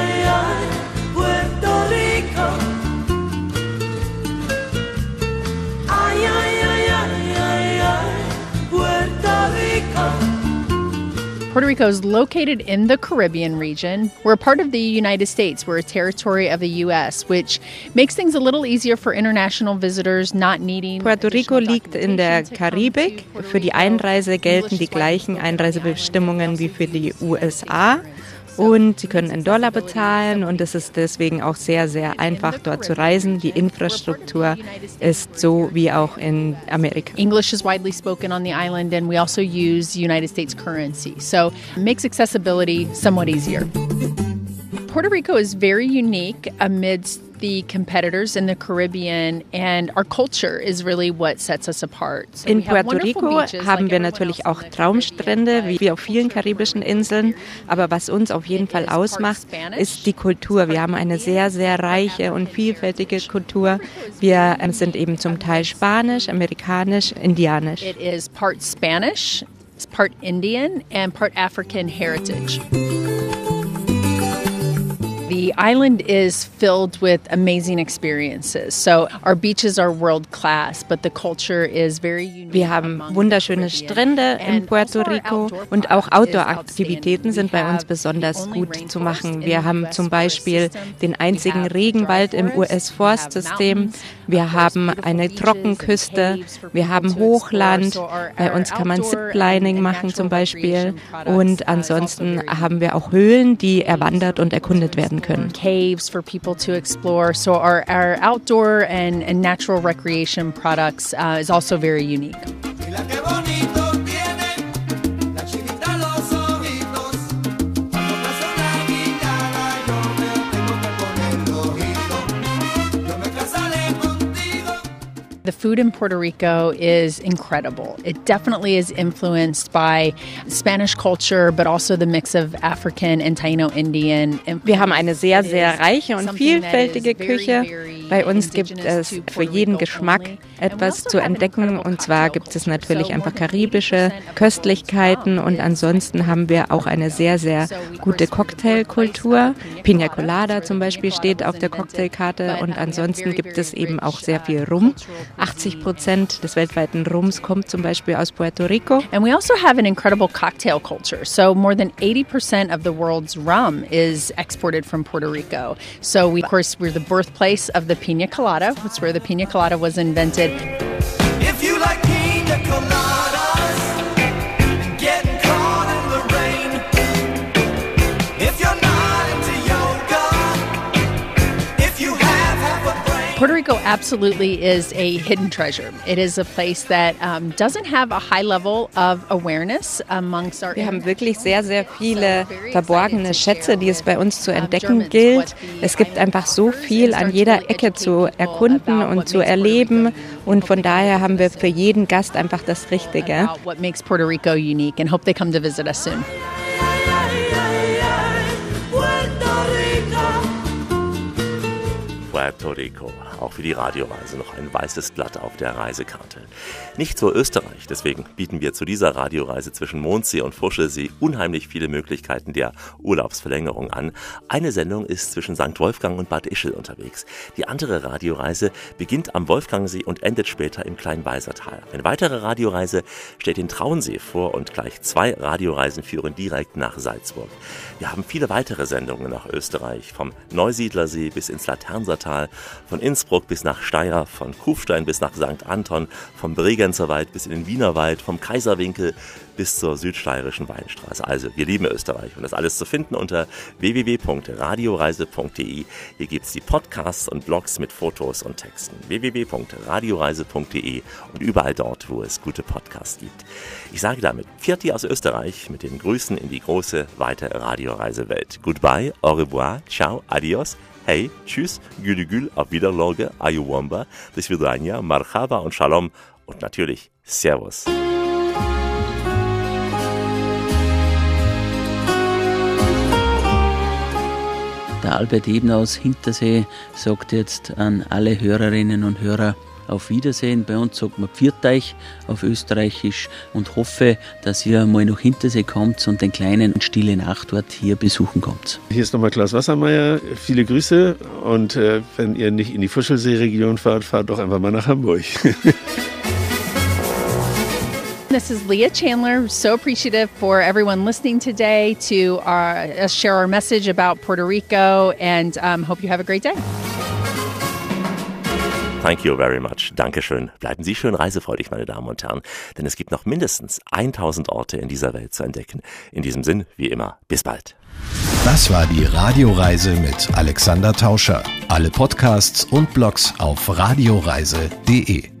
Puerto Rico is located in the Caribbean region. We're part of the United States. We're a territory of the U.S., which makes things a little easier for international visitors not needing. Puerto Rico liegt in der Karibik. Für die Einreise gelten die gleichen Einreisebestimmungen wie für die USA. Und sie können in Dollar bezahlen und es ist deswegen auch sehr, sehr einfach dort zu reisen. Die Infrastruktur ist so wie auch in Amerika. English is widely spoken on the island, and we also use United States currency. So makes accessibility somewhat easier. Puerto Rico is very unique amidst the competitors in the Caribbean, and our culture is really what sets us apart. So In Puerto Rico beaches, haben like wir natürlich auch Traumstrände, wie auf vielen karibischen Inseln. Aber was uns auf jeden Fall ausmacht, ist die Kultur. Wir haben eine sehr, sehr reiche und vielfältige Kultur. Wir ähm, sind eben zum Teil spanisch, amerikanisch, indianisch. It is part Spanish, it's part Indian, and part African heritage. The island is filled with amazing experiences. So our beaches are world class, but the culture is very unique. Wir haben wunderschöne Strände in Puerto Rico und auch Outdoor-Aktivitäten sind bei uns besonders gut zu machen. Wir haben zum Beispiel den einzigen Regenwald im US-Forstsystem. Wir haben eine Trockenküste. Wir haben Hochland. Bei uns kann man Ziplining machen zum Beispiel. Und ansonsten haben wir auch Höhlen, die erwandert und erkundet werden können. Caves for people to explore. So our, our outdoor and, and natural recreation products uh, is also very unique. The food in Puerto Rico is incredible. It definitely is influenced by Spanish culture, but also the mix of African and Taino Indian. Wir haben eine sehr, sehr reiche und vielfältige Küche. Bei uns gibt es für jeden Geschmack etwas zu entdecken. Und zwar gibt es natürlich einfach karibische Köstlichkeiten und ansonsten haben wir auch eine sehr, sehr gute Cocktailkultur. Pina Colada zum Beispiel steht auf der Cocktailkarte und ansonsten gibt es eben auch sehr viel Rum. 80 Prozent des weltweiten Rums kommt zum Beispiel aus Puerto Rico. And we also have an incredible cocktail culture. So more than 80% of the world's rum is exported from Puerto Rico. So we, of course, we're the birthplace of the pina colada. That's where the pina colada was invented. Puerto Rico absolutely is a hidden treasure. It is a place that um, doesn't have a high level of awareness amongst our. Wir haben wirklich sehr, sehr viele verborgene Schätze, die es bei uns zu entdecken gilt. Es gibt einfach so viel an jeder Ecke zu erkunden und zu erleben. Und von daher haben wir für jeden Gast einfach das Richtige. what makes Puerto Rico unique and hope they come to visit us soon. Puerto Rico. Auch für die Radioreise noch ein weißes Blatt auf der Reisekarte. Nicht so Österreich, deswegen bieten wir zu dieser Radioreise zwischen Mondsee und Fuschelsee unheimlich viele Möglichkeiten der Urlaubsverlängerung an. Eine Sendung ist zwischen St. Wolfgang und Bad Ischl unterwegs. Die andere Radioreise beginnt am Wolfgangsee und endet später im Kleinweisertal. Eine weitere Radioreise stellt den Traunsee vor und gleich zwei Radioreisen führen direkt nach Salzburg. Wir haben viele weitere Sendungen nach Österreich, vom Neusiedlersee bis ins Laternsertal, von Innsbruck bis nach Steyr, von Kufstein bis nach St. Anton, vom Bregenzer Wald bis in den Wienerwald, vom Kaiserwinkel bis zur südsteirischen Weinstraße. Also, wir lieben Österreich und das alles zu finden unter www.radioreise.de. Hier gibt es die Podcasts und Blogs mit Fotos und Texten. www.radioreise.de und überall dort, wo es gute Podcasts gibt. Ich sage damit Vierti aus Österreich mit den Grüßen in die große, weite Radioreisewelt. Goodbye, au revoir, ciao, adios. Hey, tschüss, gülü gül, auf Wiederlage, ayuwamba, bis vidania, marhaba und shalom und natürlich Servus. Der Albert Eben aus Hintersee sagt jetzt an alle Hörerinnen und Hörer auf Wiedersehen. Bei uns sagt man Pfirteich auf Österreichisch und hoffe, dass ihr mal nach Hintersee kommt und den kleinen Stille Nachtort hier besuchen kommt. Hier ist nochmal Klaus Wassermeier. Viele Grüße und äh, wenn ihr nicht in die Fuschelsee-Region fahrt, fahrt doch einfach mal nach Hamburg. This is Leah Chandler. So appreciative for everyone listening today to our, us share our message about Puerto Rico and um, hope you have a great day. Thank you very much. Dankeschön. Bleiben Sie schön reisefreudig, meine Damen und Herren, denn es gibt noch mindestens 1000 Orte in dieser Welt zu entdecken. In diesem Sinn, wie immer, bis bald. Das war die Radioreise mit Alexander Tauscher. Alle Podcasts und Blogs auf radioreise.de.